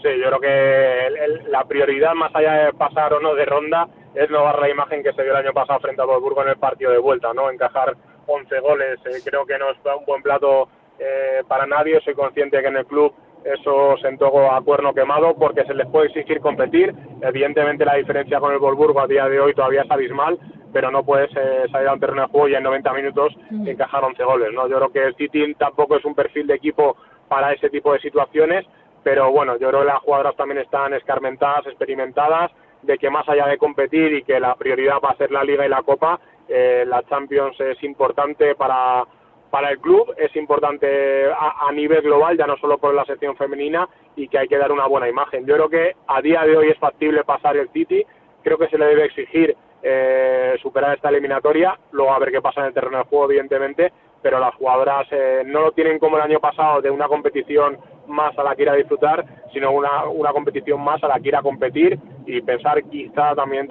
Sí, yo creo que la prioridad, más allá de pasar o no de ronda, es no dar la imagen que se dio el año pasado frente a Wolfsburgo en el partido de vuelta, ¿no? Encajar 11 goles, eh, creo que no es un buen plato eh, para nadie. Soy consciente que en el club eso se entregó a cuerno quemado porque se les puede exigir competir. Evidentemente la diferencia con el Wolfsburgo a día de hoy todavía es abismal, pero no puedes eh, salir a un terreno de juego y en 90 minutos encajar 11 goles, ¿no? Yo creo que el City tampoco es un perfil de equipo para ese tipo de situaciones pero bueno, yo creo que las jugadoras también están escarmentadas, experimentadas, de que más allá de competir y que la prioridad va a ser la Liga y la Copa, eh, la Champions es importante para, para el club, es importante a, nivel global, ya no solo por la sección femenina, y que hay que dar una buena imagen. Yo creo que a día de hoy es factible pasar el City, creo que se le debe exigir eh, superar esta eliminatoria, luego a ver qué pasa en el terreno de juego, evidentemente, pero las jugadoras eh, no lo tienen como el año pasado de una competición más a la que ir a disfrutar, sino una, una competición más a la que ir a competir y pensar quizá también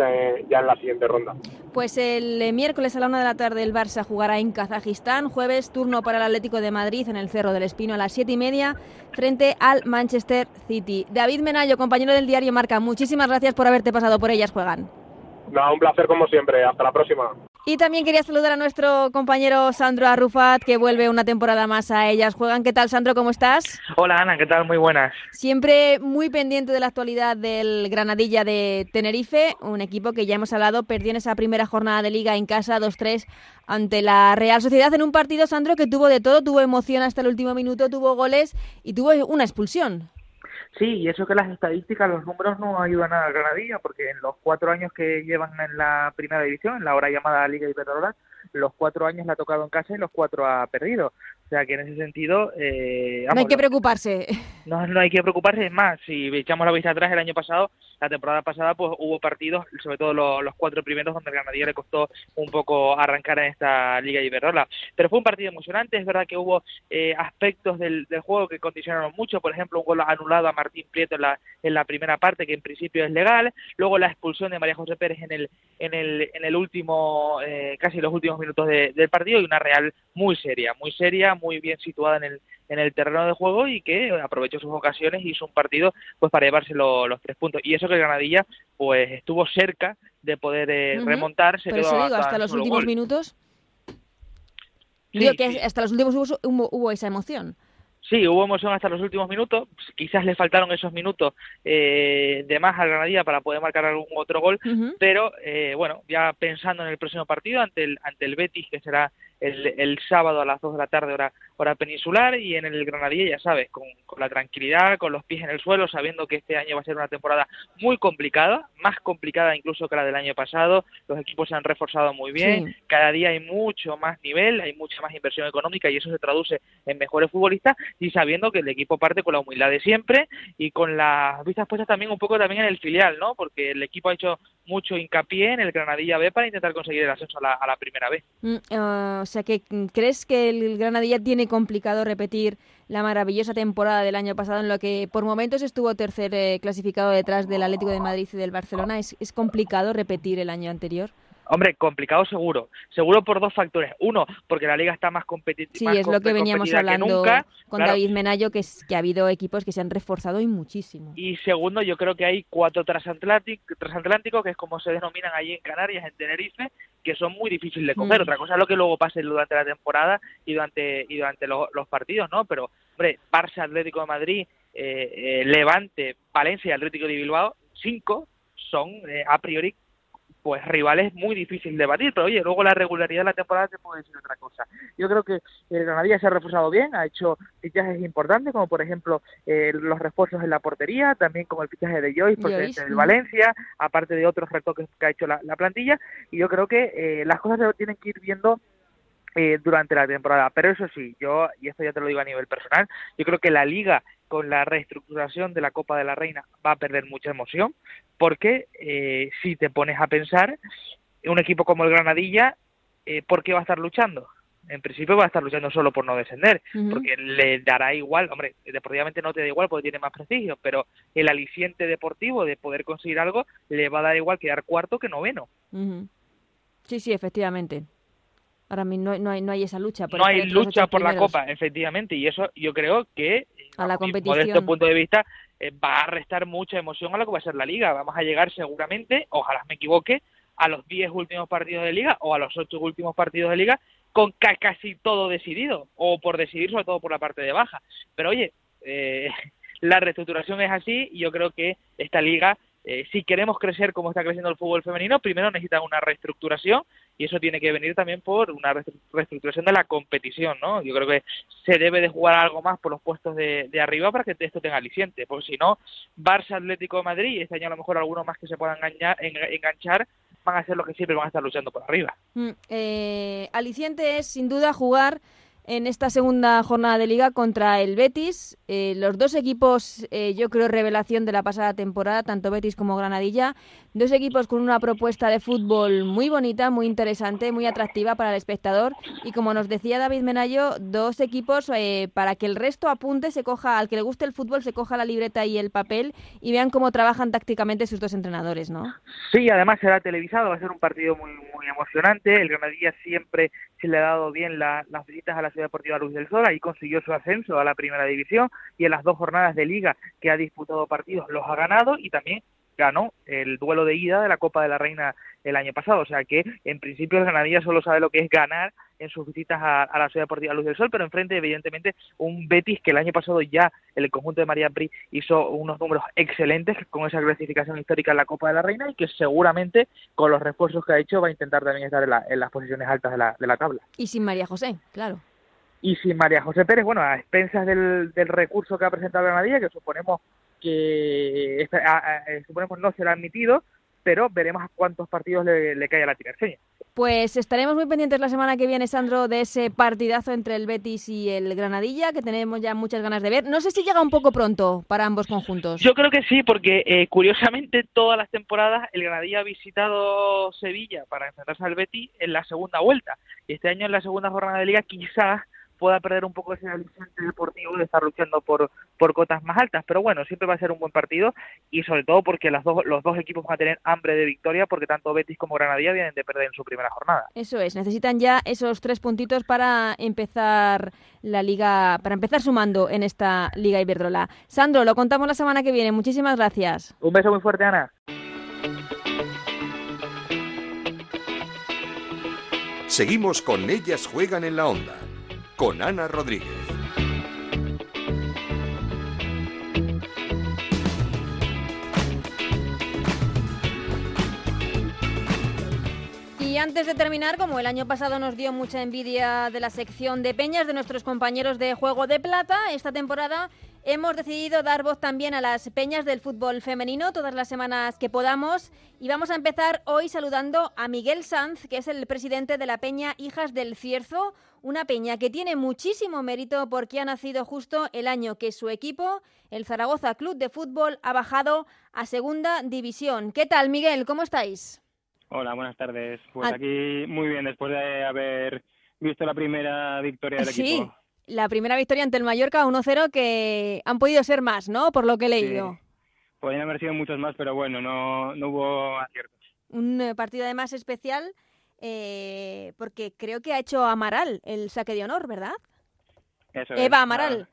ya en la siguiente ronda. Pues el eh, miércoles a la una de la tarde el Barça jugará en Kazajistán, jueves turno para el Atlético de Madrid en el Cerro del Espino a las siete y media frente al Manchester City. David Menayo, compañero del diario Marca, muchísimas gracias por haberte pasado por ellas, juegan. un placer como siempre, hasta la próxima. Y también quería saludar a nuestro compañero Sandro Arrufat, que vuelve una temporada más a ellas. Juegan, ¿qué tal, Sandro? ¿Cómo estás? Hola, Ana, ¿qué tal? Muy buenas. Siempre muy pendiente de la actualidad del Granadilla de Tenerife, un equipo que ya hemos hablado, perdió en esa primera jornada de liga en casa 2-3 ante la Real Sociedad en un partido, Sandro, que tuvo de todo, tuvo emoción hasta el último minuto, tuvo goles y tuvo una expulsión. Sí, y eso que las estadísticas, los números no ayudan a Granadilla, porque en los cuatro años que llevan en la primera división, en la hora llamada Liga Iberdrola, los cuatro años le ha tocado en casa y los cuatro ha perdido. Sea que en ese sentido... Eh, no hay que preocuparse. No, no hay que preocuparse, es más, si echamos la vista atrás el año pasado, la temporada pasada pues hubo partidos, sobre todo los, cuatro primeros, donde el Granadilla le costó un poco arrancar en esta Liga Iberdrola. Pero fue un partido emocionante, es verdad que hubo eh, aspectos del, juego que condicionaron mucho, por ejemplo, un gol anulado a Martín Prieto en la, en la primera parte, que en principio es legal, luego la expulsión de María José Pérez en el, en el, en el último, eh, casi los últimos minutos del partido, y una Real muy seria, muy seria, muy bien situada en el, en el terreno de juego y que aprovechó sus ocasiones y hizo un partido pues para llevarse los tres puntos. Y eso que Granadilla pues estuvo cerca de poder eh, remontar. Se quedó hasta, los últimos minutos. digo que hasta los últimos hubo, hubo, esa emoción. Sí, hubo emoción hasta los últimos minutos. Quizás le faltaron esos minutos eh, de más al Granadilla para poder marcar algún otro gol, pero eh, bueno, ya pensando en el próximo partido ante el ante el Betis, que será el, el sábado a las 2 de la tarde hora, hora peninsular y en el Granadilla, ya sabes, con, con, la tranquilidad, con los pies en el suelo, sabiendo que este año va a ser una temporada muy complicada, más complicada incluso que la del año pasado, los equipos se han reforzado muy bien, cada día hay mucho más nivel, hay mucha más inversión económica y eso se traduce en mejores futbolistas y sabiendo que el equipo parte con la humildad de siempre y con las vistas puestas también un poco también en el filial, ¿no? Porque el equipo ha hecho mucho hincapié en el Granadilla B para intentar conseguir el ascenso a la, a la primera B. Mm, uh, o sea que mm, crees que el Granadilla tiene complicado repetir la maravillosa temporada del año pasado en lo que por momentos estuvo tercer eh, clasificado detrás del Atlético de Madrid y del Barcelona. ¿Es, ¿Es complicado repetir el año anterior? Hombre, complicado seguro. Seguro por dos factores. Uno, porque la liga está más competitiva. Sí, es lo que veníamos hablando con David Menayo, que, es, que ha habido equipos que se han reforzado y muchísimo. Y segundo, yo creo que hay cuatro transatlánticos, que es como se denominan allí en Canarias, en Tenerife, que son muy difíciles de coger. Mm. Otra cosa es lo que luego pase durante la temporada y durante, y durante los, partidos, ¿no? Pero, hombre, Barça, Atlético de Madrid, eh, eh, Levante, Valencia y Atlético de Bilbao, cinco son eh, a priori pues rivales muy difícil de batir, pero oye, luego la regularidad de la temporada te puede decir otra cosa. Yo creo que el Granadilla se ha reforzado bien, ha hecho fichajes importantes, como por ejemplo eh, los refuerzos en la portería, también como el fichaje de Joyce, procedente del Valencia, aparte de otros retoques que ha hecho la, plantilla, y yo creo que eh, las cosas se tienen que ir viendo eh, durante la temporada. Pero eso sí, yo, y esto ya te lo digo a nivel personal, yo creo que la liga con la reestructuración de la Copa de la Reina va a perder mucha emoción, porque eh, si te pones a pensar, un equipo como el Granadilla, eh, ¿por qué va a estar luchando? En principio va a estar luchando solo por no descender, porque le dará igual, hombre, deportivamente no te da igual porque tiene más prestigio, pero el aliciente deportivo de poder conseguir algo le va a dar igual quedar cuarto que noveno. Sí, sí, efectivamente. Para mí no, no, hay, no hay esa lucha. no hay lucha por la Copa, efectivamente, y eso yo creo que a la competición. Desde este punto de vista, eh, va a restar mucha emoción a lo que va a ser la liga. Vamos a llegar seguramente, ojalá me equivoque, a los 10 últimos partidos de liga o a los 8 últimos partidos de liga con casi todo decidido, o por decidir sobre todo por la parte de baja. Pero oye, eh, *laughs* la reestructuración es así y yo creo que esta liga eh, si queremos crecer como está creciendo el fútbol femenino, primero necesita una reestructuración y eso tiene que venir también por una reestructuración de la competición, ¿no? Yo creo que se debe de jugar algo más por los puestos de, arriba para que esto tenga aliciente, porque si no, Barça, Atlético de Madrid, y este año a lo mejor algunos más que se puedan engañar, enganchar, van a ser los que siempre van a estar luchando por arriba. Mm, eh, aliciente es sin duda jugar en esta segunda jornada de liga contra el Betis. Eh, los dos equipos, eh, yo creo, revelación de la pasada temporada, tanto Betis como Granadilla. Dos equipos con una propuesta de fútbol muy bonita, muy interesante, muy atractiva para el espectador. Y como nos decía David Menayo, dos equipos eh, para que el resto apunte, se coja, al que le guste el fútbol, se coja la libreta y el papel y vean cómo trabajan tácticamente sus dos entrenadores, ¿no? Sí, además será televisado, va a ser un partido muy, muy emocionante. El Granadilla siempre se le ha dado bien las visitas a la Ciudad Deportiva Luz del Sol, ahí consiguió su ascenso a la primera división y en las dos jornadas de liga que ha disputado partidos los ha ganado y también ganó el duelo de ida de la Copa de la Reina el año pasado. O sea que en principio el Granadilla solo sabe lo que es ganar en sus visitas a, la Ciudad Deportiva Luz del Sol, pero enfrente evidentemente un Betis que el año pasado ya el conjunto de María Pri hizo unos números excelentes con esa clasificación histórica en la Copa de la Reina y que seguramente con los refuerzos que ha hecho va a intentar también estar en, las posiciones altas de la, de la tabla. Y sin María José, claro. Y sin María José Pérez, bueno, a expensas del, del recurso que ha presentado Granadilla, que suponemos que suponemos no será admitido, pero veremos a cuántos partidos le, cae a la tinerfeña. Pues estaremos muy pendientes la semana que viene, Sandro, de ese partidazo entre el Betis y el Granadilla, que tenemos ya muchas ganas de ver. No sé si llega un poco pronto para ambos conjuntos. Yo creo que sí, porque eh, curiosamente todas las temporadas el Granadilla ha visitado Sevilla para enfrentarse al Betis en la segunda vuelta. Y este año en la segunda jornada de liga quizás pueda perder un poco ese aliciente deportivo de estar luchando por, por cotas más altas. Pero bueno, siempre va a ser un buen partido y sobre todo porque las dos, los dos equipos van a tener hambre de victoria porque tanto Betis como Granadilla vienen de perder en su primera jornada. Eso es, necesitan ya esos tres puntitos para empezar la liga, para empezar sumando en esta Liga Iberdrola. Sandro, lo contamos la semana que viene. Muchísimas gracias. Un beso muy fuerte, Ana. Seguimos con Ellas Juegan en la Onda con Ana Rodríguez. Antes de terminar, como el año pasado nos dio mucha envidia de la sección de peñas de nuestros compañeros de Juego de Plata, esta temporada hemos decidido dar voz también a las peñas del fútbol femenino todas las semanas que podamos. Y vamos a empezar hoy saludando a Miguel Sanz, que es el presidente de la peña Hijas del Cierzo, una peña que tiene muchísimo mérito porque ha nacido justo el año que su equipo, el Zaragoza Club de Fútbol, ha bajado a Segunda División. ¿Qué tal, Miguel? ¿Cómo estáis? Hola, buenas tardes. Pues Ah. aquí muy bien, después de haber visto la primera victoria del Sí, equipo. la primera victoria ante el Mallorca 1-0 que han podido ser más, ¿no? Por lo que he leído. Podrían haber sido muchos más, pero bueno, no, no hubo aciertos. Un eh, partido además especial eh, porque creo que ha hecho Amaral el saque de honor, ¿verdad? Eso Eva es, Amaral.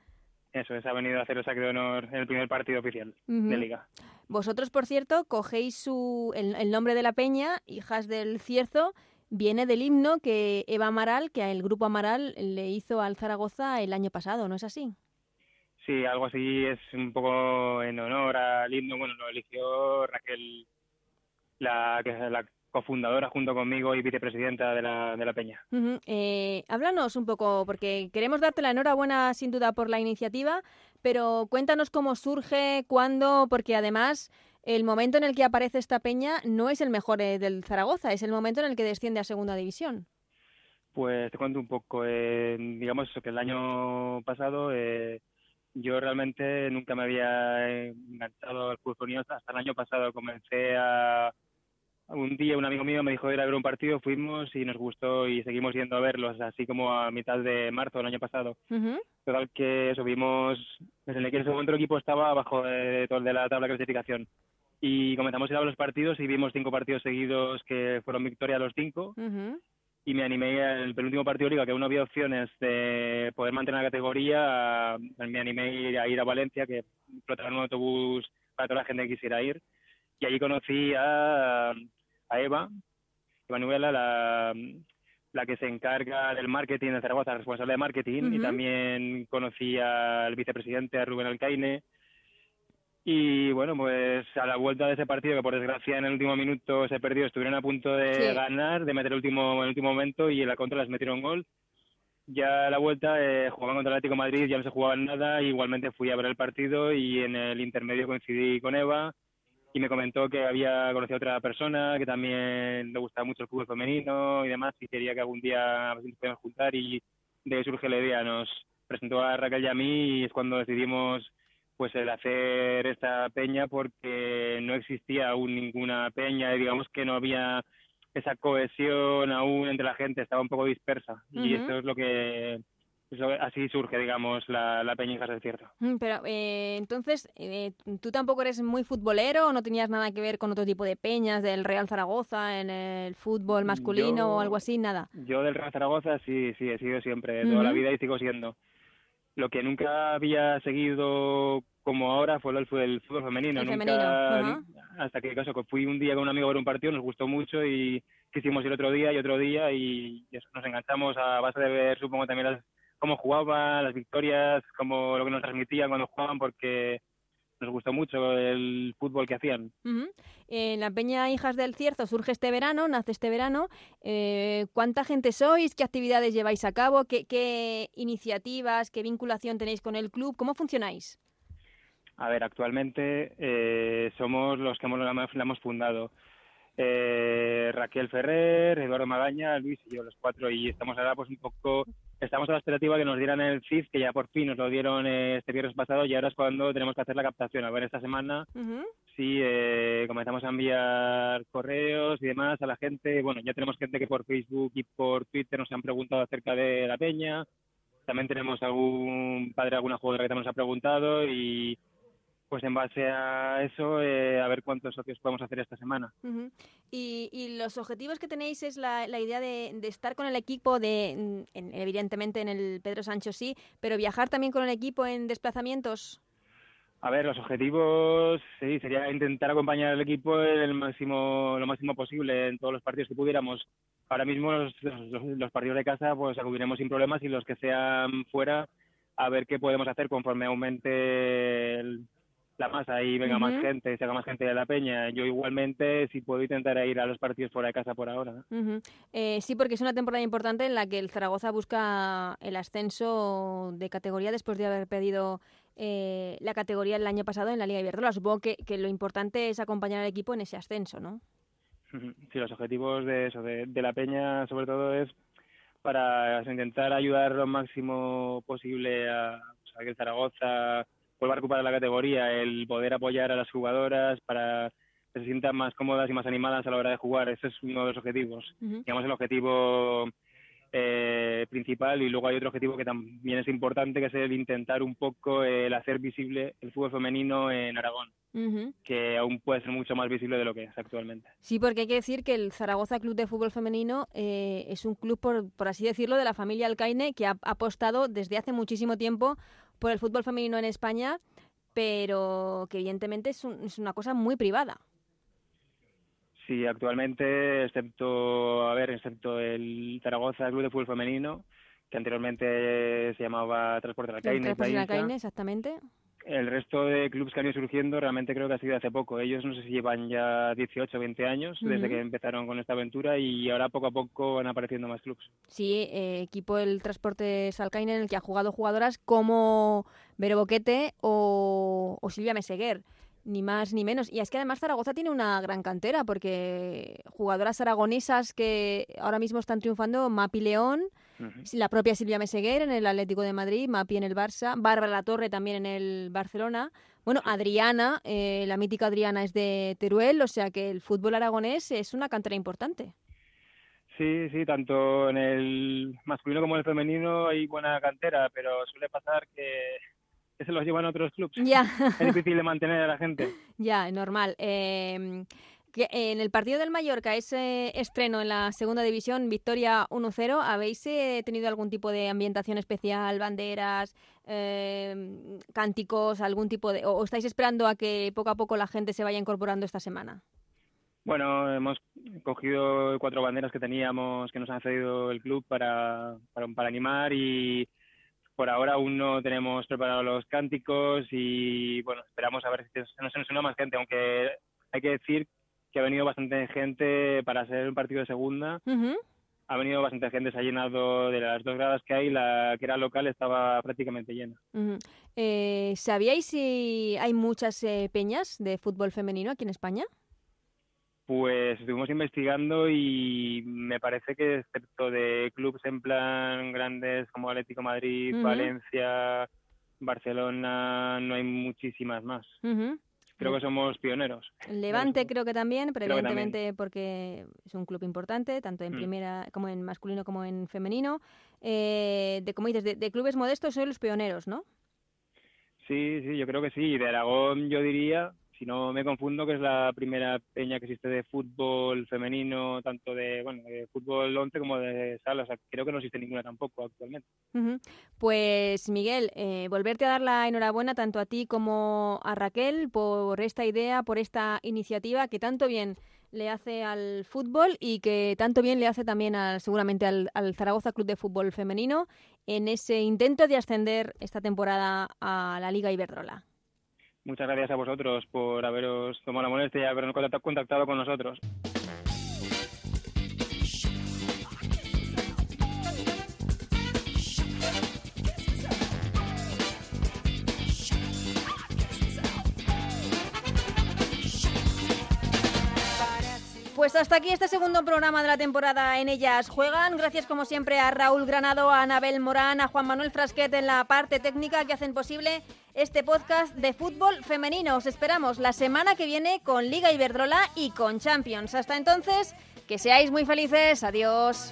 ha- Eso es, ha venido a hacer el saque de honor en el primer partido oficial de Liga. Vosotros, por cierto, cogéis su, el, el nombre de la peña, Hijas del Cierzo, viene del himno que Eva Amaral, que el grupo Amaral le hizo al Zaragoza el año pasado, ¿no es así? Sí, algo así es un poco en honor al himno. Bueno, lo eligió Raquel, la que es la cofundadora junto conmigo y vicepresidenta de la, de la Peña. Ujú. Eh, háblanos un poco, porque queremos darte la enhorabuena sin duda por la iniciativa, pero cuéntanos cómo surge, cuándo, porque además el momento en el que aparece esta peña no es el mejor eh, del Zaragoza, es el momento en el que desciende a Segunda División. Pues te cuento un poco. eh, digamos que el año pasado eh, yo realmente nunca me había enganchado al fútbol. Hasta el año pasado comencé a... Un día un amigo mío me dijo de ir a ver un partido, fuimos y nos gustó y seguimos yendo a verlos, así como a mitad de marzo del año pasado. Ujú. Total que subimos, desde el que en ese momento el equipo estaba abajo de, de la tabla de clasificación. Y comenzamos a ir a ver los partidos y vimos cinco partidos seguidos que fueron victoria los cinco Ujú. y me animé el penúltimo partido de liga que aún no había opciones de poder mantener la categoría a- me animé a ir a Valencia que explotaron un autobús para toda la gente que quisiera ir y allí conocí a, a Eva Emanuela la, la que se encarga del marketing de Zaragoza responsable de marketing y también conocí al vicepresidente a Rubén Alcaine y bueno, pues a la vuelta de ese partido, que por desgracia en el último minuto se perdió, estuvieron a punto de Sí. ganar, de meter el último, en el último momento y en la contra les metieron gol. Ya a la vuelta eh, jugaban contra el Atlético de Madrid, ya no se jugaba nada, igualmente fui a ver el partido y en el intermedio coincidí con Eva y me comentó que había conocido a otra persona que también le gustaba mucho el fútbol femenino y demás y quería que algún día nos podíamos juntar y de ahí surge la idea. Nos presentó a Raquel y a mí y es cuando decidimos pues el hacer esta peña porque no existía aún ninguna peña y digamos que no había esa cohesión aún entre la gente, estaba un poco dispersa y eso es lo que así surge digamos la, la peña del Cierto. Mm, Pero eh, entonces, eh, ¿tú tampoco eres muy futbolero o no tenías nada que ver con otro tipo de peñas del Real Zaragoza en el fútbol masculino Yo- o algo así? Nada. Yo del Real Zaragoza sí, sí, he sido siempre, toda la Ujú. vida y sigo siendo. Lo que nunca había seguido como ahora fue el, el fútbol femenino. El nunca, femenino, ajá. hasta que caso, fui un día con un amigo a ver un partido, nos gustó mucho y quisimos ir otro día y otro día y nos enganchamos a base de ver, supongo también las, cómo jugaban, las victorias, cómo lo que nos transmitían cuando jugaban, porque nos gustó mucho el fútbol que hacían. Eh, la Peña Hijas del Cierzo surge este verano, nace este verano. Eh, ¿Cuánta gente sois? ¿Qué actividades lleváis a cabo? ¿Qué, qué iniciativas? ¿Qué vinculación tenéis con el club? ¿Cómo funcionáis? A ver, actualmente eh, somos los que hemos, la hemos- la hemos fundado. eh, Raquel Ferrer, Eduardo Magaña, Luis y yo, los cuatro, y estamos ahora pues un poco, estamos a la expectativa que nos dieran el CIF, que ya por fin nos lo dieron eh, este viernes pasado, y ahora es cuando tenemos que hacer la captación. A ver, esta semana Ujú. sí eh, comenzamos a enviar correos y demás a la gente. Bueno, ya tenemos gente que por Facebook y por Twitter nos han preguntado acerca de la peña. También tenemos algún padre, alguna jugadora que también nos ha preguntado y pues en base a eso eh, a ver cuántos socios podemos hacer esta semana. Y, y los objetivos que tenéis es la, la idea de, de estar con el equipo, de en- evidentemente en el Pedro Sancho sí, pero viajar también con el equipo en desplazamientos. A ver, los objetivos sí, sería intentar acompañar al equipo en el máximo, lo máximo posible en todos los partidos que pudiéramos. Ahora mismo los, los- los partidos de casa pues acudiremos sin problemas y los que sean fuera a ver qué podemos hacer conforme aumente el- la masa y venga más gente, se haga más gente de la peña. Yo igualmente si puedo intentar ir a los partidos fuera de casa por ahora. Eh, sí, porque es una temporada importante en la que el Zaragoza busca el ascenso de categoría después de haber pedido eh, la categoría el año pasado en la Liga Iberdrola. Supongo que, que lo importante es acompañar al equipo en ese ascenso, ¿no? Sí, los objetivos de eso, de, de la peña, sobre todo, es para intentar ayudar lo máximo posible a, que el Zaragoza vuelva a recuperar la categoría, el poder apoyar a las jugadoras para que se sientan más cómodas y más animadas a la hora de jugar. Ese es uno de los objetivos. Ujú. Digamos, el objetivo eh, principal y luego hay otro objetivo que también es importante, que es el intentar un poco el hacer visible el fútbol femenino en Aragón, Ujú. que aún puede ser mucho más visible de lo que es actualmente. Sí, porque hay que decir que el Zaragoza Club de Fútbol Femenino eh, es un club, por, por así decirlo, de la familia Alcaine que ha apostado desde hace muchísimo tiempo por el fútbol femenino en España, pero que evidentemente es, un- es una cosa muy privada. Sí, actualmente, excepto, a ver, excepto el Zaragoza Club de Fútbol Femenino, que anteriormente se llamaba Transporte El Alcaine, Transporte Paisa, Alcaine, exactamente. El resto de clubes que han ido surgiendo realmente creo que ha sido hace poco. Ellos no sé si llevan ya 18 o 20 años desde que empezaron con esta aventura y ahora poco a poco van apareciendo más clubes. Sí, eh, equipo del Transporte Alcaine en el que ha jugado jugadoras como Vero Boquete o, o Silvia Meseguer. Ni más ni menos. Y es que además Zaragoza tiene una gran cantera, porque jugadoras aragonesas que ahora mismo están triunfando, Mapi León, La propia Silvia Meseguer en el Atlético de Madrid, Mapi en el Barça, Bárbara La Torre también en el Barcelona. Bueno, Adriana, eh, la mítica Adriana es de Teruel, o sea que el fútbol aragonés es una cantera importante. Sí, sí, tanto en el masculino como en el femenino hay buena cantera, pero suele pasar que, que se los llevan a otros clubes. Ya. *laughs* Es difícil de mantener a la gente. *laughs* Ya, normal. Eh, en el partido del Mallorca, ese estreno en la segunda división, victoria 1-0, ¿habéis eh, tenido algún tipo de ambientación especial, banderas, eh, cánticos, algún tipo de... o estáis esperando a que poco a poco la gente se vaya incorporando esta semana? Bueno, hemos cogido cuatro banderas que teníamos, que nos ha cedido el club para, animar y por ahora aún no tenemos preparados los cánticos y bueno, esperamos a ver si nos, une más gente, aunque hay que decir que ha venido bastante gente para ser un partido de segunda. Ha venido bastante gente, se ha llenado de las dos gradas que hay, la que era local estaba prácticamente llena. Eh, ¿Sabíais si hay muchas eh, peñas de fútbol femenino aquí en España? Pues estuvimos investigando y me parece que excepto de clubes en plan grandes como Atlético Madrid. Valencia, Barcelona, no hay muchísimas más. Creo que somos pioneros. Levante creo que también, pero Creo también. porque es un club importante, tanto en Mm. primera como en masculino como en femenino. Eh, de como dices, de, de clubes modestos sois los pioneros, ¿no? Sí, sí, yo creo que sí. Y De Aragón yo diría, si no me confundo, que es la primera peña que existe de fútbol femenino, tanto de, bueno, de fútbol 11 como de sala. O sea, creo que no existe ninguna tampoco actualmente. Pues Miguel, eh, volverte a dar la enhorabuena tanto a ti como a Raquel por esta idea, por esta iniciativa que tanto bien le hace al fútbol y que tanto bien le hace también seguramente al, al Zaragoza Club de Fútbol Femenino en ese intento de ascender esta temporada a la Liga Iberdrola. Muchas gracias a vosotros por haberos tomado la molestia y habernos contactado con nosotros. Pues hasta aquí este segundo programa de la temporada en Ellas Juegan. Gracias como siempre a Raúl Granado, a Anabel Morán, a Juan Manuel Frasquet en la parte técnica que hacen posible este podcast de fútbol femenino. Os esperamos la semana que viene con Liga Iberdrola y con Champions. Hasta entonces, que seáis muy felices. Adiós.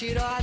tirou